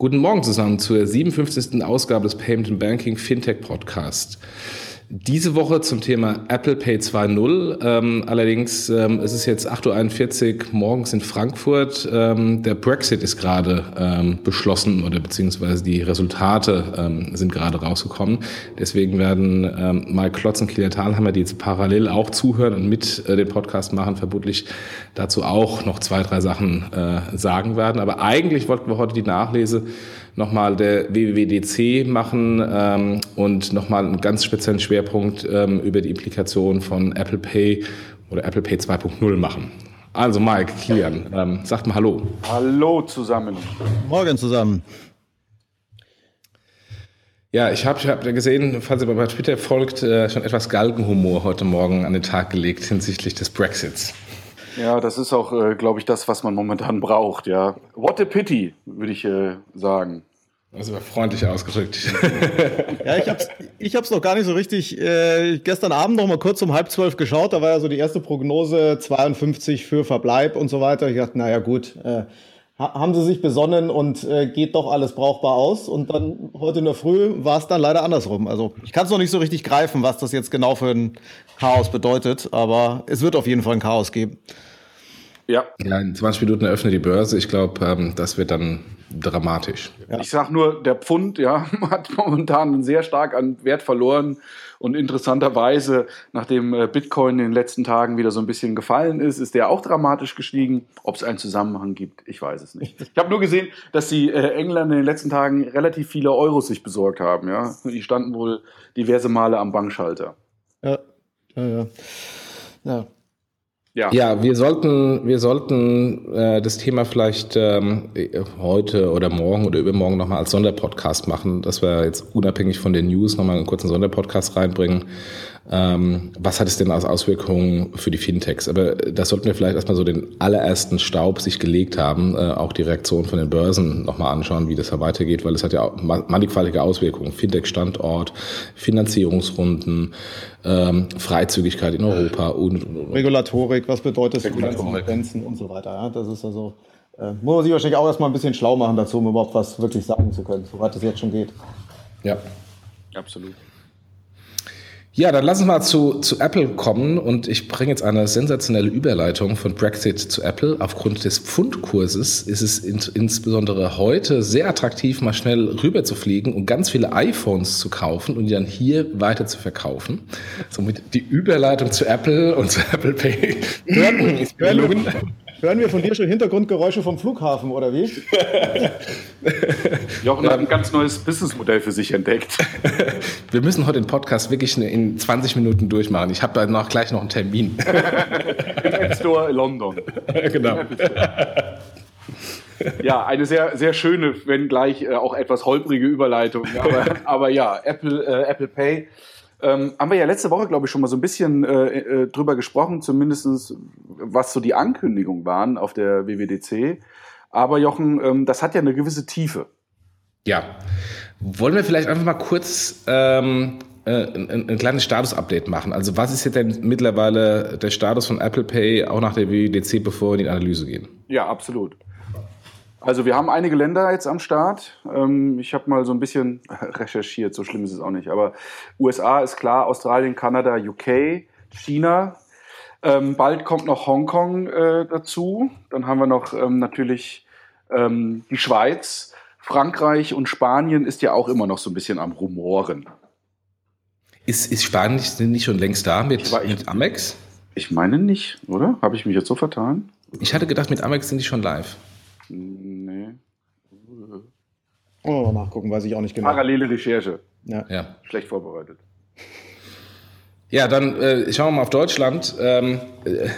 Guten Morgen zusammen zur 57. Ausgabe des Payment Banking Fintech Podcast. Diese Woche zum Thema Apple Pay 2.0. Ähm, allerdings ähm, es ist jetzt 8.41 Uhr morgens in Frankfurt. Ähm, der Brexit ist gerade ähm, beschlossen oder beziehungsweise die Resultate ähm, sind gerade rausgekommen. Deswegen werden ähm, Mike Klotz und Kilian Thalhammer, die jetzt parallel auch zuhören und mit äh, den Podcast machen, vermutlich dazu auch noch zwei, drei Sachen äh, sagen werden. Aber eigentlich wollten wir heute die Nachlese nochmal der WWDC machen ähm, und nochmal einen ganz speziellen Schwerpunkt ähm, über die Implikation von Apple Pay oder Apple Pay 2.0 machen. Also Mike, Kilian, ähm, sagt mal Hallo. Hallo zusammen. Morgen zusammen. Ja, ich habe ich hab gesehen, falls ihr bei Twitter folgt, äh, schon etwas Galgenhumor heute Morgen an den Tag gelegt hinsichtlich des Brexits. Ja, das ist auch, äh, glaube ich, das, was man momentan braucht. Ja, what a pity, würde ich äh, sagen. Das war freundlich ausgedrückt. ja, ich hab's, ich hab's noch gar nicht so richtig. Äh, gestern Abend noch mal kurz um halb zwölf geschaut. Da war ja so die erste Prognose 52 für Verbleib und so weiter. Ich dachte, naja, gut, äh, haben sie sich besonnen und äh, geht doch alles brauchbar aus. Und dann heute in der Früh war es dann leider andersrum. Also ich kann es noch nicht so richtig greifen, was das jetzt genau für ein Chaos bedeutet. Aber es wird auf jeden Fall ein Chaos geben. Ja. ja in 20 Minuten eröffnet die Börse. Ich glaube, ähm, das wird dann dramatisch. Ja. Ich sage nur, der Pfund ja, hat momentan sehr stark an Wert verloren. Und interessanterweise, nachdem äh, Bitcoin in den letzten Tagen wieder so ein bisschen gefallen ist, ist der auch dramatisch gestiegen. Ob es einen Zusammenhang gibt, ich weiß es nicht. Ich habe nur gesehen, dass die äh, Engländer in den letzten Tagen relativ viele Euros sich besorgt haben. Ja? Die standen wohl diverse Male am Bankschalter. Ja, ja, ja. ja. Ja. ja, wir sollten, wir sollten äh, das Thema vielleicht ähm, heute oder morgen oder übermorgen nochmal als Sonderpodcast machen, dass wir jetzt unabhängig von den News nochmal einen kurzen Sonderpodcast reinbringen, ähm, was hat es denn als Auswirkungen für die Fintechs? Aber das sollten wir vielleicht erstmal so den allerersten Staub sich gelegt haben, äh, auch die Reaktion von den Börsen nochmal anschauen, wie das da weitergeht, weil es hat ja auch mannigfaltige Auswirkungen. Fintech-Standort, Finanzierungsrunden, ähm, Freizügigkeit in Europa und, und, und. Regulatorik, was bedeutet das für Grenzen und so weiter. Ja, das ist also, äh, muss man sich wahrscheinlich auch erstmal ein bisschen schlau machen dazu, um überhaupt was wirklich sagen zu können, soweit es jetzt schon geht. Ja, absolut. Ja, dann lass uns mal zu, zu Apple kommen und ich bringe jetzt eine sensationelle Überleitung von Brexit zu Apple. Aufgrund des Pfundkurses ist es in, insbesondere heute sehr attraktiv, mal schnell rüber zu fliegen und ganz viele iPhones zu kaufen und die dann hier weiter zu verkaufen. Somit die Überleitung zu Apple und zu Apple Pay. Hören, hören, Hören wir von dir schon Hintergrundgeräusche vom Flughafen oder wie? Jochen hat ein ganz neues Businessmodell für sich entdeckt. Wir müssen heute den Podcast wirklich in 20 Minuten durchmachen. Ich habe da noch gleich noch einen Termin. Im App Store London. Genau. Ja, eine sehr, sehr schöne, wenn gleich äh, auch etwas holprige Überleitung. Aber, aber ja, Apple, äh, Apple Pay ähm, haben wir ja letzte Woche, glaube ich, schon mal so ein bisschen äh, äh, drüber gesprochen, zumindestens was so die Ankündigungen waren auf der WWDC. Aber Jochen, ähm, das hat ja eine gewisse Tiefe. Ja. Wollen wir vielleicht einfach mal kurz ähm, äh, ein, ein, kleines Status-Update machen? Also was ist jetzt denn mittlerweile der Status von Apple Pay auch nach der WWDC, bevor wir in die Analyse gehen? Ja, absolut. Also wir haben einige Länder jetzt am Start. Ähm, ich habe mal so ein bisschen recherchiert, so schlimm ist es auch nicht. Aber USA ist klar, Australien, Kanada, UK, China. Ähm, bald kommt noch Hongkong äh, dazu. Dann haben wir noch ähm, natürlich die Schweiz. Frankreich und Spanien ist ja auch immer noch so ein bisschen am Rumoren. Ist, ist Spanien nicht schon längst da mit, war, mit Amex? Ich meine nicht, oder? Habe ich mich jetzt so vertan? Ich hatte gedacht, mit Amex sind die schon live. Nee. Oh, nachgucken, weiß ich auch nicht genau. Parallele Recherche. Ja. ja. Schlecht vorbereitet. Ja, dann äh, schauen wir mal auf Deutschland. Ähm, äh,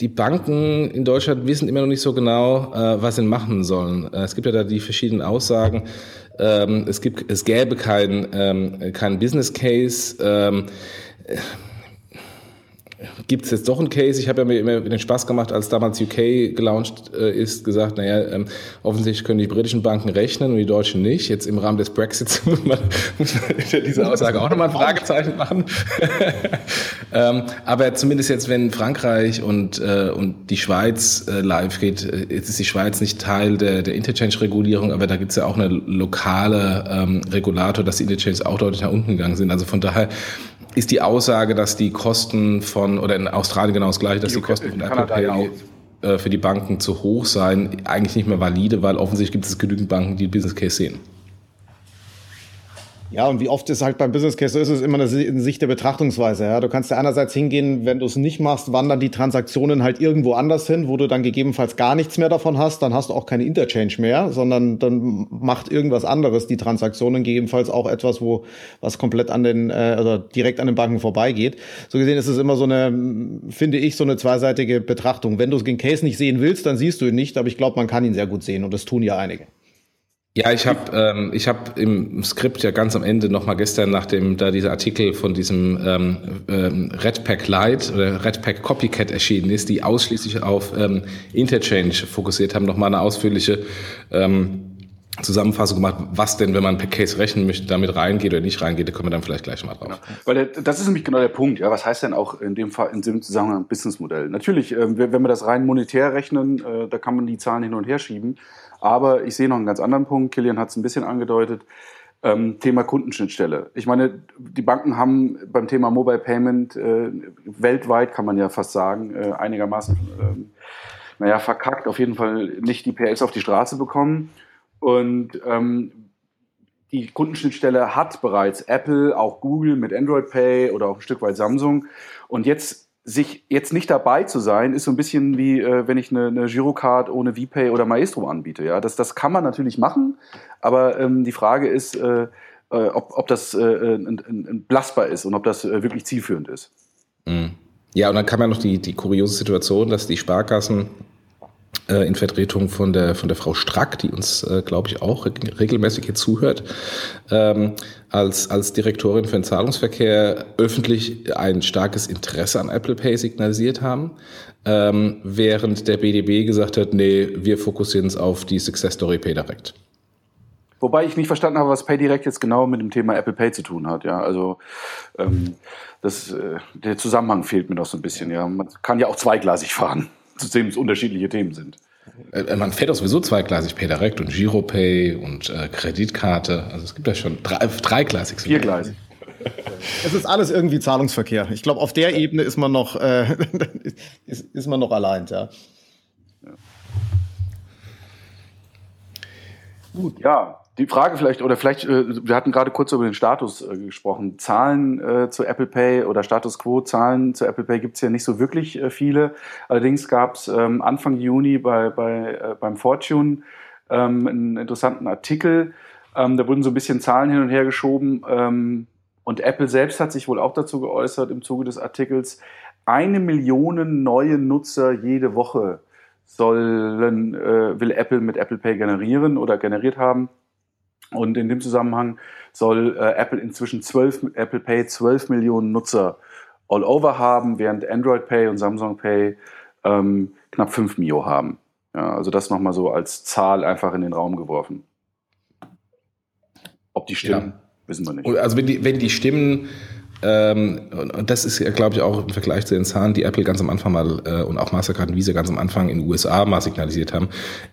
die Banken in Deutschland wissen immer noch nicht so genau, äh, was sie machen sollen. Äh, es gibt ja da die verschiedenen Aussagen. Ähm, es, gibt, es gäbe keinen ähm, kein Business Case. Ähm, gibt es jetzt doch einen Case. Ich habe ja mir immer den Spaß gemacht, als damals UK gelauncht äh, ist, gesagt, naja, ähm, offensichtlich können die britischen Banken rechnen und die deutschen nicht. Jetzt im Rahmen des Brexits muss man, muss man diese Aussage auch nochmal ein Fragezeichen machen. ähm, aber zumindest jetzt, wenn Frankreich und, äh, und die Schweiz äh, live geht, äh, jetzt ist die Schweiz nicht Teil der, der Interchange-Regulierung, aber da gibt es ja auch eine lokale ähm, Regulator, dass die Interchanges auch deutlich nach unten gegangen sind. Also von daher ist die Aussage, dass die Kosten von, oder in Australien genau das gleiche, dass die, die Kosten von Apple Pay äh, für die Banken zu hoch seien, eigentlich nicht mehr valide, weil offensichtlich gibt es genügend Banken, die Business Case sehen. Ja, und wie oft es halt beim Business Case so ist, ist immer eine Sicht der Betrachtungsweise. Ja, du kannst ja einerseits hingehen, wenn du es nicht machst, wandern die Transaktionen halt irgendwo anders hin, wo du dann gegebenenfalls gar nichts mehr davon hast. Dann hast du auch keine Interchange mehr, sondern dann macht irgendwas anderes die Transaktionen, gegebenenfalls auch etwas, wo was komplett an den, äh, also direkt an den Banken vorbeigeht. So gesehen ist es immer so eine, finde ich, so eine zweiseitige Betrachtung. Wenn du den Case nicht sehen willst, dann siehst du ihn nicht, aber ich glaube, man kann ihn sehr gut sehen und das tun ja einige. Ja, ich habe ähm, ich hab im Skript ja ganz am Ende nochmal gestern, nachdem da dieser Artikel von diesem ähm, ähm, Redpack Lite oder Redpack Copycat erschienen ist, die ausschließlich auf ähm, Interchange fokussiert haben, nochmal eine ausführliche ähm, Zusammenfassung gemacht, was denn, wenn man per Case rechnen möchte, damit reingeht oder nicht reingeht, da kommen wir dann vielleicht gleich mal drauf. Ja, weil der, das ist nämlich genau der Punkt. Ja, was heißt denn auch in dem Fall in dem Zusammenhang Businessmodell? Natürlich, äh, wenn wir das rein monetär rechnen, äh, da kann man die Zahlen hin und her schieben. Aber ich sehe noch einen ganz anderen Punkt. Kilian hat es ein bisschen angedeutet. Ähm, Thema Kundenschnittstelle. Ich meine, die Banken haben beim Thema Mobile Payment äh, weltweit, kann man ja fast sagen, äh, einigermaßen, äh, naja, verkackt, auf jeden Fall nicht die PS auf die Straße bekommen. Und ähm, die Kundenschnittstelle hat bereits Apple, auch Google mit Android Pay oder auch ein Stück weit Samsung. Und jetzt sich jetzt nicht dabei zu sein, ist so ein bisschen wie, äh, wenn ich eine, eine Girocard ohne VPay oder Maestro anbiete. Ja, das, das kann man natürlich machen, aber ähm, die Frage ist, äh, äh, ob, ob das äh, belastbar ist und ob das äh, wirklich zielführend ist. Mhm. Ja, und dann kam ja noch die, die kuriose Situation, dass die Sparkassen äh, in Vertretung von der, von der Frau Strack, die uns, äh, glaube ich, auch regelmäßig hier zuhört, ähm, als, als Direktorin für den Zahlungsverkehr öffentlich ein starkes Interesse an Apple Pay signalisiert haben, ähm, während der BDB gesagt hat, nee, wir fokussieren uns auf die Success Story PayDirect. Wobei ich nicht verstanden habe, was PayDirect jetzt genau mit dem Thema Apple Pay zu tun hat. Ja, also ähm, das, äh, der Zusammenhang fehlt mir noch so ein bisschen. Ja, man kann ja auch zweigleisig fahren trotzdem es unterschiedliche Themen sind. Äh, äh, man fährt auch sowieso zweigleisig PayDirect und Giropay und äh, Kreditkarte. Also es gibt ja schon drei, dreigleisig. Viergleisig. Es ist alles irgendwie Zahlungsverkehr. Ich glaube, auf der Ebene ist man noch, äh, ist, ist man noch allein, ja. ja. Gut. Ja, die Frage vielleicht, oder vielleicht, äh, wir hatten gerade kurz über den Status äh, gesprochen. Zahlen äh, zu Apple Pay oder Status Quo, Zahlen zu Apple Pay gibt es ja nicht so wirklich viele. Allerdings gab es ähm, Anfang Juni bei, bei, beim Fortune ähm, einen interessanten Artikel. Ähm, da wurden so ein bisschen Zahlen hin und her geschoben. Und Apple selbst hat sich wohl auch dazu geäußert im Zuge des Artikels. Eine Million neue Nutzer jede Woche sollen, will Apple mit Apple Pay generieren oder generiert haben. Und in dem Zusammenhang soll äh, Apple inzwischen 12, Apple Pay 12 Millionen Nutzer all over haben, während Android Pay und Samsung Pay ähm, knapp 5 Mio haben. Ja, also das nochmal so als Zahl einfach in den Raum geworfen. Ob die stimmen, ja. wissen wir nicht. Also wenn die, wenn die stimmen, ähm, und das ist ja, glaube ich, auch im Vergleich zu den Zahlen, die Apple ganz am Anfang mal äh, und auch Mastercard und Visa ganz am Anfang in den USA mal signalisiert haben,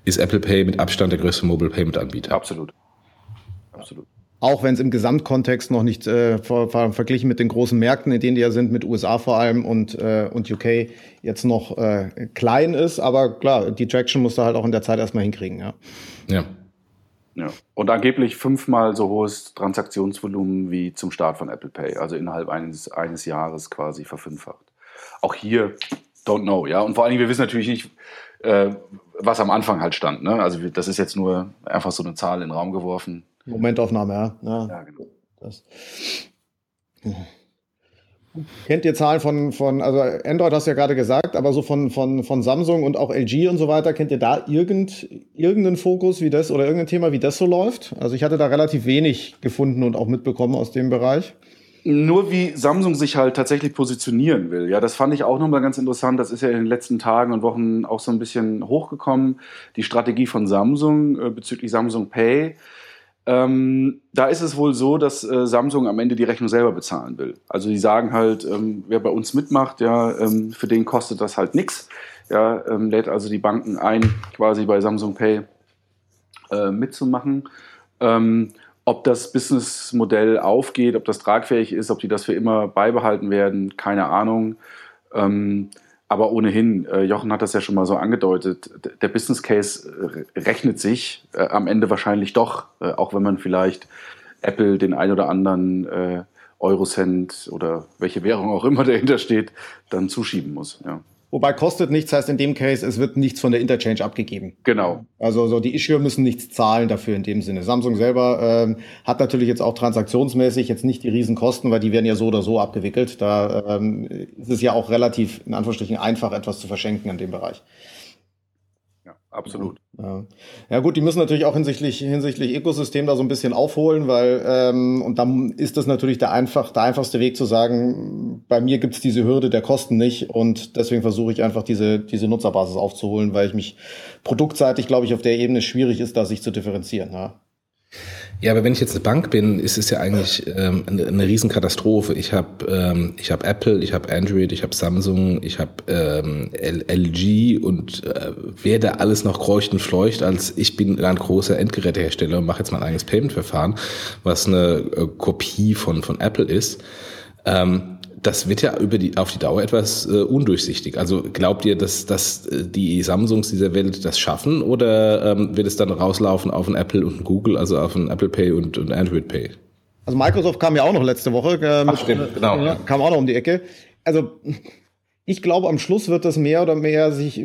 ist Apple Pay mit Abstand der größte Mobile Payment Anbieter. Absolut absolut. Auch wenn es im Gesamtkontext noch nicht äh, ver ver verglichen mit den großen Märkten, in denen die ja sind, mit USA vor allem und, äh, und UK, jetzt noch äh, klein ist. Aber klar, die Traction muss da halt auch in der Zeit erstmal hinkriegen. Ja. ja. Ja. Und angeblich fünfmal so hohes Transaktionsvolumen wie zum Start von Apple Pay, also innerhalb eines, eines Jahres quasi verfünffacht. Auch hier, don't know, ja. Und vor allen Dingen, wir wissen natürlich nicht, äh, was am Anfang halt stand. Ne? Also das ist jetzt nur einfach so eine Zahl in den Raum geworfen. Momentaufnahme, ja. Ja, ja genau. Das. Kennt ihr Zahlen von, von, also Android hast du ja gerade gesagt, aber so von, von, von Samsung und auch LG und so weiter, kennt ihr da irgend, irgendeinen Fokus wie das oder irgendein Thema, wie das so läuft? Also ich hatte da relativ wenig gefunden und auch mitbekommen aus dem Bereich. Nur wie Samsung sich halt tatsächlich positionieren will. Ja, das fand ich auch nochmal ganz interessant. Das ist ja in den letzten Tagen und Wochen auch so ein bisschen hochgekommen. Die Strategie von Samsung äh, bezüglich Samsung Pay. Ähm, da ist es wohl so, dass äh, Samsung am Ende die Rechnung selber bezahlen will. Also die sagen halt, ähm, wer bei uns mitmacht, ja, ähm, für den kostet das halt nichts. Ja, ähm, lädt also die Banken ein, quasi bei Samsung Pay äh, mitzumachen. Ähm, ob das Businessmodell aufgeht, ob das tragfähig ist, ob die das für immer beibehalten werden, keine Ahnung. Ähm, aber ohnehin, äh, Jochen hat das ja schon mal so angedeutet, der Business Case äh, rechnet sich äh, am Ende wahrscheinlich doch, äh, auch wenn man vielleicht Apple den ein oder anderen äh, Eurocent oder welche Währung auch immer dahinter steht, dann zuschieben muss. Ja. Wobei kostet nichts, heißt in dem Case, es wird nichts von der Interchange abgegeben. Genau. Also so die Issuer müssen nichts zahlen dafür in dem Sinne. Samsung selber ähm, hat natürlich jetzt auch transaktionsmäßig jetzt nicht die Riesenkosten, weil die werden ja so oder so abgewickelt. Da ähm, ist es ja auch relativ in Anführungsstrichen einfach, etwas zu verschenken in dem Bereich. Absolut. Ja. ja gut, die müssen natürlich auch hinsichtlich, hinsichtlich Ökosystem da so ein bisschen aufholen, weil ähm, und dann ist das natürlich der, einfach, der einfachste Weg zu sagen, bei mir gibt's diese Hürde der Kosten nicht und deswegen versuche ich einfach diese, diese Nutzerbasis aufzuholen, weil ich mich produktseitig, glaube ich, auf der Ebene schwierig ist, da sich zu differenzieren. Ja. Ja, aber wenn ich jetzt eine Bank bin, ist es ja eigentlich ähm, eine, eine Riesenkatastrophe. Ich habe ähm, ich hab Apple, ich habe Android, ich habe Samsung, ich habe ähm, LG und äh, wer da alles noch kreucht und fleucht, als ich bin ein großer Endgerätehersteller und mache jetzt mein eigenes Payment-Verfahren, was eine äh, Kopie von, von Apple ist. Ähm, das wird ja über die, auf die Dauer etwas äh, undurchsichtig. Also glaubt ihr, dass, dass äh, die Samsungs dieser Welt das schaffen oder ähm, wird es dann rauslaufen auf ein Apple und ein Google, also auf ein Apple Pay und, und Android Pay? Also Microsoft kam ja auch noch letzte Woche. Äh, Ach, stimmt, genau. Äh, kam auch noch um die Ecke. Also ich glaube, am Schluss wird das mehr oder mehr sich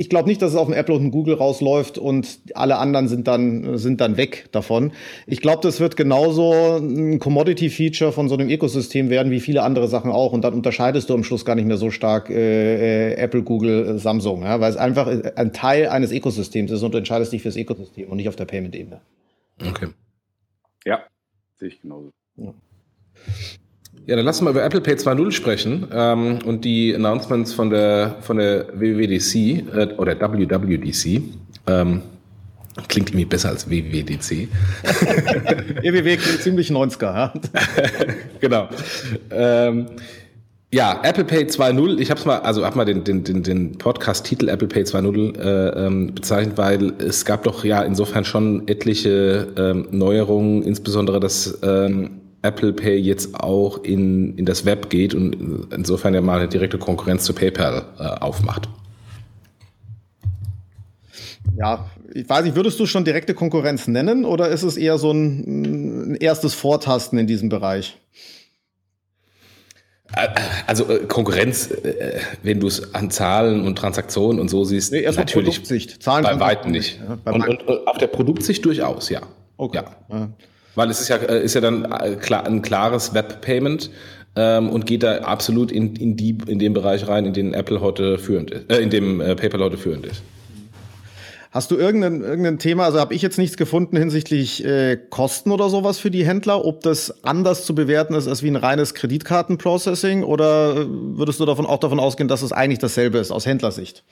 ich glaube nicht, dass es auf dem Apple und dem Google rausläuft und alle anderen sind dann, sind dann weg davon. Ich glaube, das wird genauso ein Commodity-Feature von so einem Ökosystem werden wie viele andere Sachen auch. Und dann unterscheidest du am Schluss gar nicht mehr so stark äh, äh Apple, Google, äh, Samsung, ja? weil es einfach ein Teil eines Ökosystems ist und du entscheidest dich fürs Ökosystem und nicht auf der Payment-Ebene. Okay. Ja, sehe ich genauso. Ja. Ja, dann lass uns mal über Apple Pay 2.0 sprechen ähm, und die Announcements von der, von der WWDC äh, oder WWDC. Ähm, klingt irgendwie besser als WWDC. WWW klingt ziemlich 90er, ja. genau. Ähm, ja, Apple Pay 2.0, ich habe mal, also habe mal den, den, den, den Podcast-Titel Apple Pay 2.0 äh, ähm, bezeichnet, weil es gab doch ja insofern schon etliche ähm, Neuerungen, insbesondere das ähm, Apple Pay jetzt auch in, in das Web geht und insofern ja mal eine direkte Konkurrenz zu PayPal äh, aufmacht. Ja, ich weiß nicht, würdest du schon direkte Konkurrenz nennen oder ist es eher so ein, ein erstes Vortasten in diesem Bereich? Also äh, Konkurrenz, äh, wenn du es an Zahlen und Transaktionen und so siehst, nee, natürlich Produktsicht. Zahlen bei weitem nicht. Ja, und, und, und, auf der Produktsicht durchaus, ja. Okay. Ja. Weil es ist ja, äh, ist ja dann äh, ein klares Web-Payment ähm, und geht da absolut in, in, die, in den Bereich rein, in den Apple heute führend ist, äh, in dem äh, PayPal heute führend ist. Hast du irgendein, irgendein Thema, also habe ich jetzt nichts gefunden hinsichtlich äh, Kosten oder sowas für die Händler, ob das anders zu bewerten ist als wie ein reines Kreditkartenprocessing oder würdest du davon auch davon ausgehen, dass es eigentlich dasselbe ist aus Händlersicht?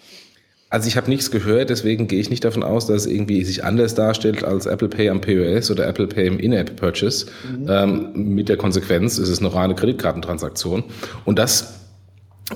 Also ich habe nichts gehört, deswegen gehe ich nicht davon aus, dass es irgendwie sich anders darstellt als Apple Pay am POS oder Apple Pay im In-App Purchase. Mhm. Ähm, mit der Konsequenz ist es eine reine Kreditkartentransaktion. Und das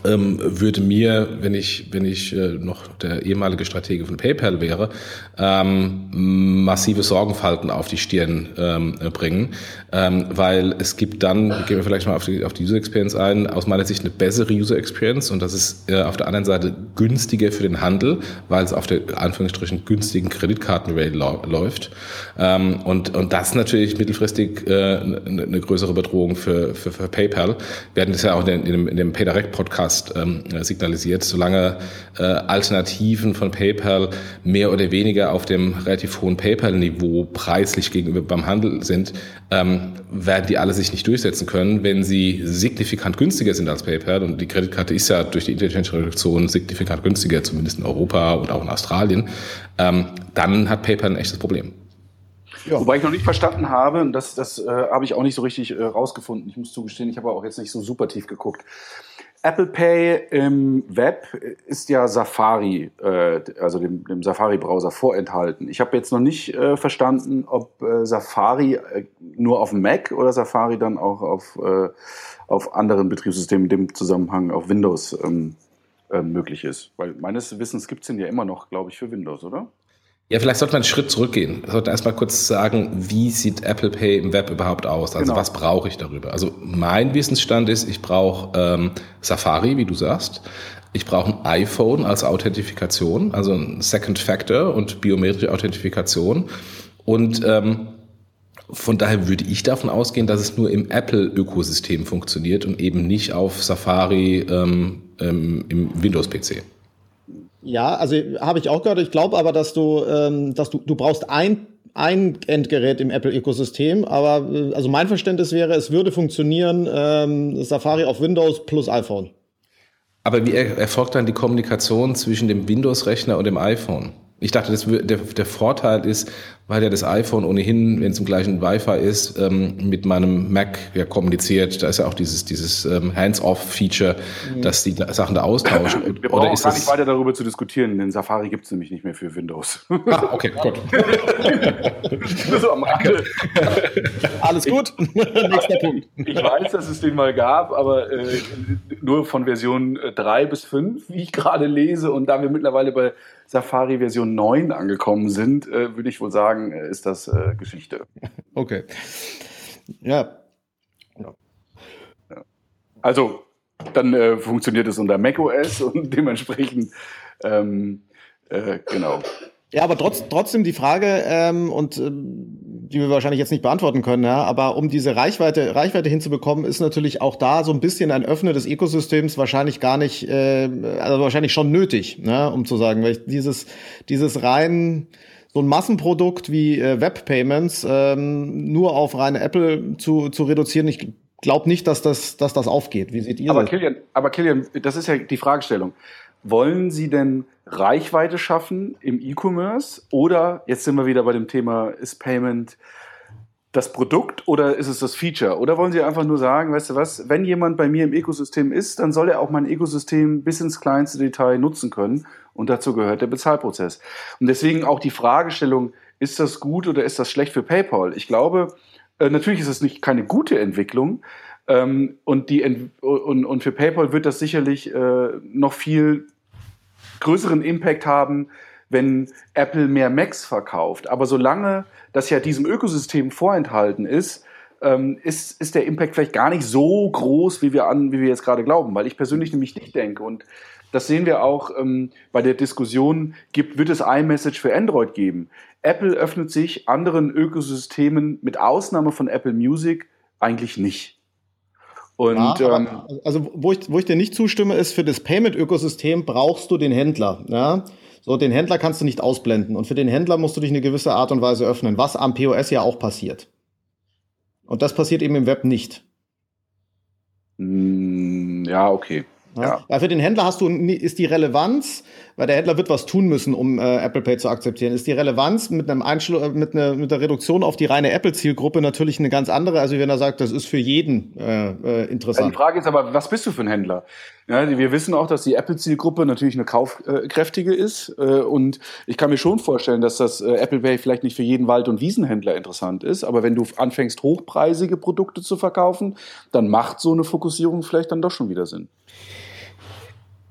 ähm, würde mir, wenn ich, wenn ich äh, noch der ehemalige Stratege von PayPal wäre, ähm, massive Sorgenfalten auf die Stirn ähm, bringen, ähm, weil es gibt dann, gehen wir vielleicht mal auf die, auf die User Experience ein, aus meiner Sicht eine bessere User Experience und das ist äh, auf der anderen Seite günstiger für den Handel, weil es auf der Anführungsstrichen günstigen Kreditkartenrail läuft ähm, und, und das natürlich mittelfristig äh, eine, eine größere Bedrohung für, für, für PayPal. Wir hatten das ja auch in, dem, in dem PayDirect Podcast ähm, signalisiert. Solange äh, Alternativen von PayPal mehr oder weniger auf dem relativ hohen PayPal-Niveau preislich gegenüber beim Handel sind, ähm, werden die alle sich nicht durchsetzen können, wenn sie signifikant günstiger sind als PayPal. Und die Kreditkarte ist ja durch die Interchange-Reduktion signifikant günstiger, zumindest in Europa oder auch in Australien. Ähm, dann hat PayPal ein echtes Problem. Ja. Wobei ich noch nicht verstanden habe, und das, das äh, habe ich auch nicht so richtig äh, rausgefunden. Ich muss zugestehen, ich habe auch jetzt nicht so super tief geguckt. Apple Pay im Web ist ja Safari, äh, also dem, dem Safari-Browser vorenthalten. Ich habe jetzt noch nicht äh, verstanden, ob äh, Safari äh, nur auf Mac oder Safari dann auch auf, äh, auf anderen Betriebssystemen, in dem Zusammenhang auf Windows ähm, äh, möglich ist. Weil meines Wissens gibt es den ja immer noch, glaube ich, für Windows, oder? Ja, vielleicht sollte man einen Schritt zurückgehen. Wir sollten erstmal kurz sagen, wie sieht Apple Pay im Web überhaupt aus? Also genau. was brauche ich darüber? Also mein Wissensstand ist, ich brauche ähm, Safari, wie du sagst. Ich brauche ein iPhone als Authentifikation, also ein Second Factor und biometrische Authentifikation. Und ähm, von daher würde ich davon ausgehen, dass es nur im Apple-Ökosystem funktioniert und eben nicht auf Safari ähm, ähm, im Windows-PC. Ja, also habe ich auch gehört. Ich glaube aber, dass du, ähm, dass du, du brauchst ein ein Endgerät im Apple-Ökosystem, aber äh, also mein Verständnis wäre, es würde funktionieren ähm, Safari auf Windows plus iPhone. Aber wie erfolgt dann die Kommunikation zwischen dem Windows-Rechner und dem iPhone? Ich dachte, das, der, der Vorteil ist, weil ja das iPhone ohnehin, wenn es im gleichen Wi-Fi ist, ähm, mit meinem Mac ja kommuniziert. Da ist ja auch dieses, dieses ähm, Hands-off-Feature, mhm. dass die Sachen da austauschen. Wir brauchen Oder ist gar nicht weiter darüber zu diskutieren, denn Safari gibt es nämlich nicht mehr für Windows. Ah, okay, gut. so am Rande. Alles gut. Nächster Punkt. Ich weiß, dass es den mal gab, aber äh, nur von Version 3 bis 5, wie ich gerade lese. Und da wir mittlerweile bei Safari Version 9 angekommen sind, äh, würde ich wohl sagen, äh, ist das äh, Geschichte. Okay. Ja. ja. Also, dann äh, funktioniert es unter macOS und dementsprechend, ähm, äh, genau. Ja, aber trotz, trotzdem die Frage, ähm, und äh, die wir wahrscheinlich jetzt nicht beantworten können, ja, aber um diese Reichweite, Reichweite hinzubekommen, ist natürlich auch da so ein bisschen ein Öffnen des Ökosystems wahrscheinlich gar nicht, äh, also wahrscheinlich schon nötig, ne, um zu sagen, weil dieses, dieses rein so ein Massenprodukt wie äh, Web Payments ähm, nur auf reine Apple zu, zu reduzieren, ich glaube nicht, dass das, dass das aufgeht. Wie seht ihr aber das? Kilian, aber Kilian, das ist ja die Fragestellung. Wollen Sie denn Reichweite schaffen im E-Commerce oder jetzt sind wir wieder bei dem Thema, ist Payment das Produkt oder ist es das Feature? Oder wollen Sie einfach nur sagen, weißt du was, wenn jemand bei mir im Ökosystem ist, dann soll er auch mein Ökosystem bis ins kleinste Detail nutzen können und dazu gehört der Bezahlprozess. Und deswegen auch die Fragestellung, ist das gut oder ist das schlecht für PayPal? Ich glaube, äh, natürlich ist es nicht keine gute Entwicklung, ähm, und, die, und, und für PayPal wird das sicherlich äh, noch viel größeren Impact haben, wenn Apple mehr Macs verkauft. Aber solange das ja diesem Ökosystem vorenthalten ist, ähm, ist, ist der Impact vielleicht gar nicht so groß, wie wir, an, wie wir jetzt gerade glauben. Weil ich persönlich nämlich nicht denke. Und das sehen wir auch ähm, bei der Diskussion, gibt, wird es iMessage für Android geben? Apple öffnet sich anderen Ökosystemen mit Ausnahme von Apple Music eigentlich nicht. Und, ja, aber, ähm, also wo ich, wo ich dir nicht zustimme, ist, für das Payment-Ökosystem brauchst du den Händler. Ja? So, den Händler kannst du nicht ausblenden. Und für den Händler musst du dich eine gewisse Art und Weise öffnen, was am POS ja auch passiert. Und das passiert eben im Web nicht. Hm, ja, okay. Ja. Weil für den Händler hast du, ist die Relevanz, weil der Händler wird was tun müssen, um äh, Apple Pay zu akzeptieren, ist die Relevanz mit einem Einschlu äh, mit, einer, mit der Reduktion auf die reine Apple-Zielgruppe natürlich eine ganz andere, als wenn er sagt, das ist für jeden äh, äh, interessant. Die Frage ist aber, was bist du für ein Händler? Ja, wir wissen auch, dass die Apple-Zielgruppe natürlich eine kaufkräftige ist. Äh, und ich kann mir schon vorstellen, dass das äh, Apple Pay vielleicht nicht für jeden Wald- und Wiesenhändler interessant ist. Aber wenn du anfängst, hochpreisige Produkte zu verkaufen, dann macht so eine Fokussierung vielleicht dann doch schon wieder Sinn.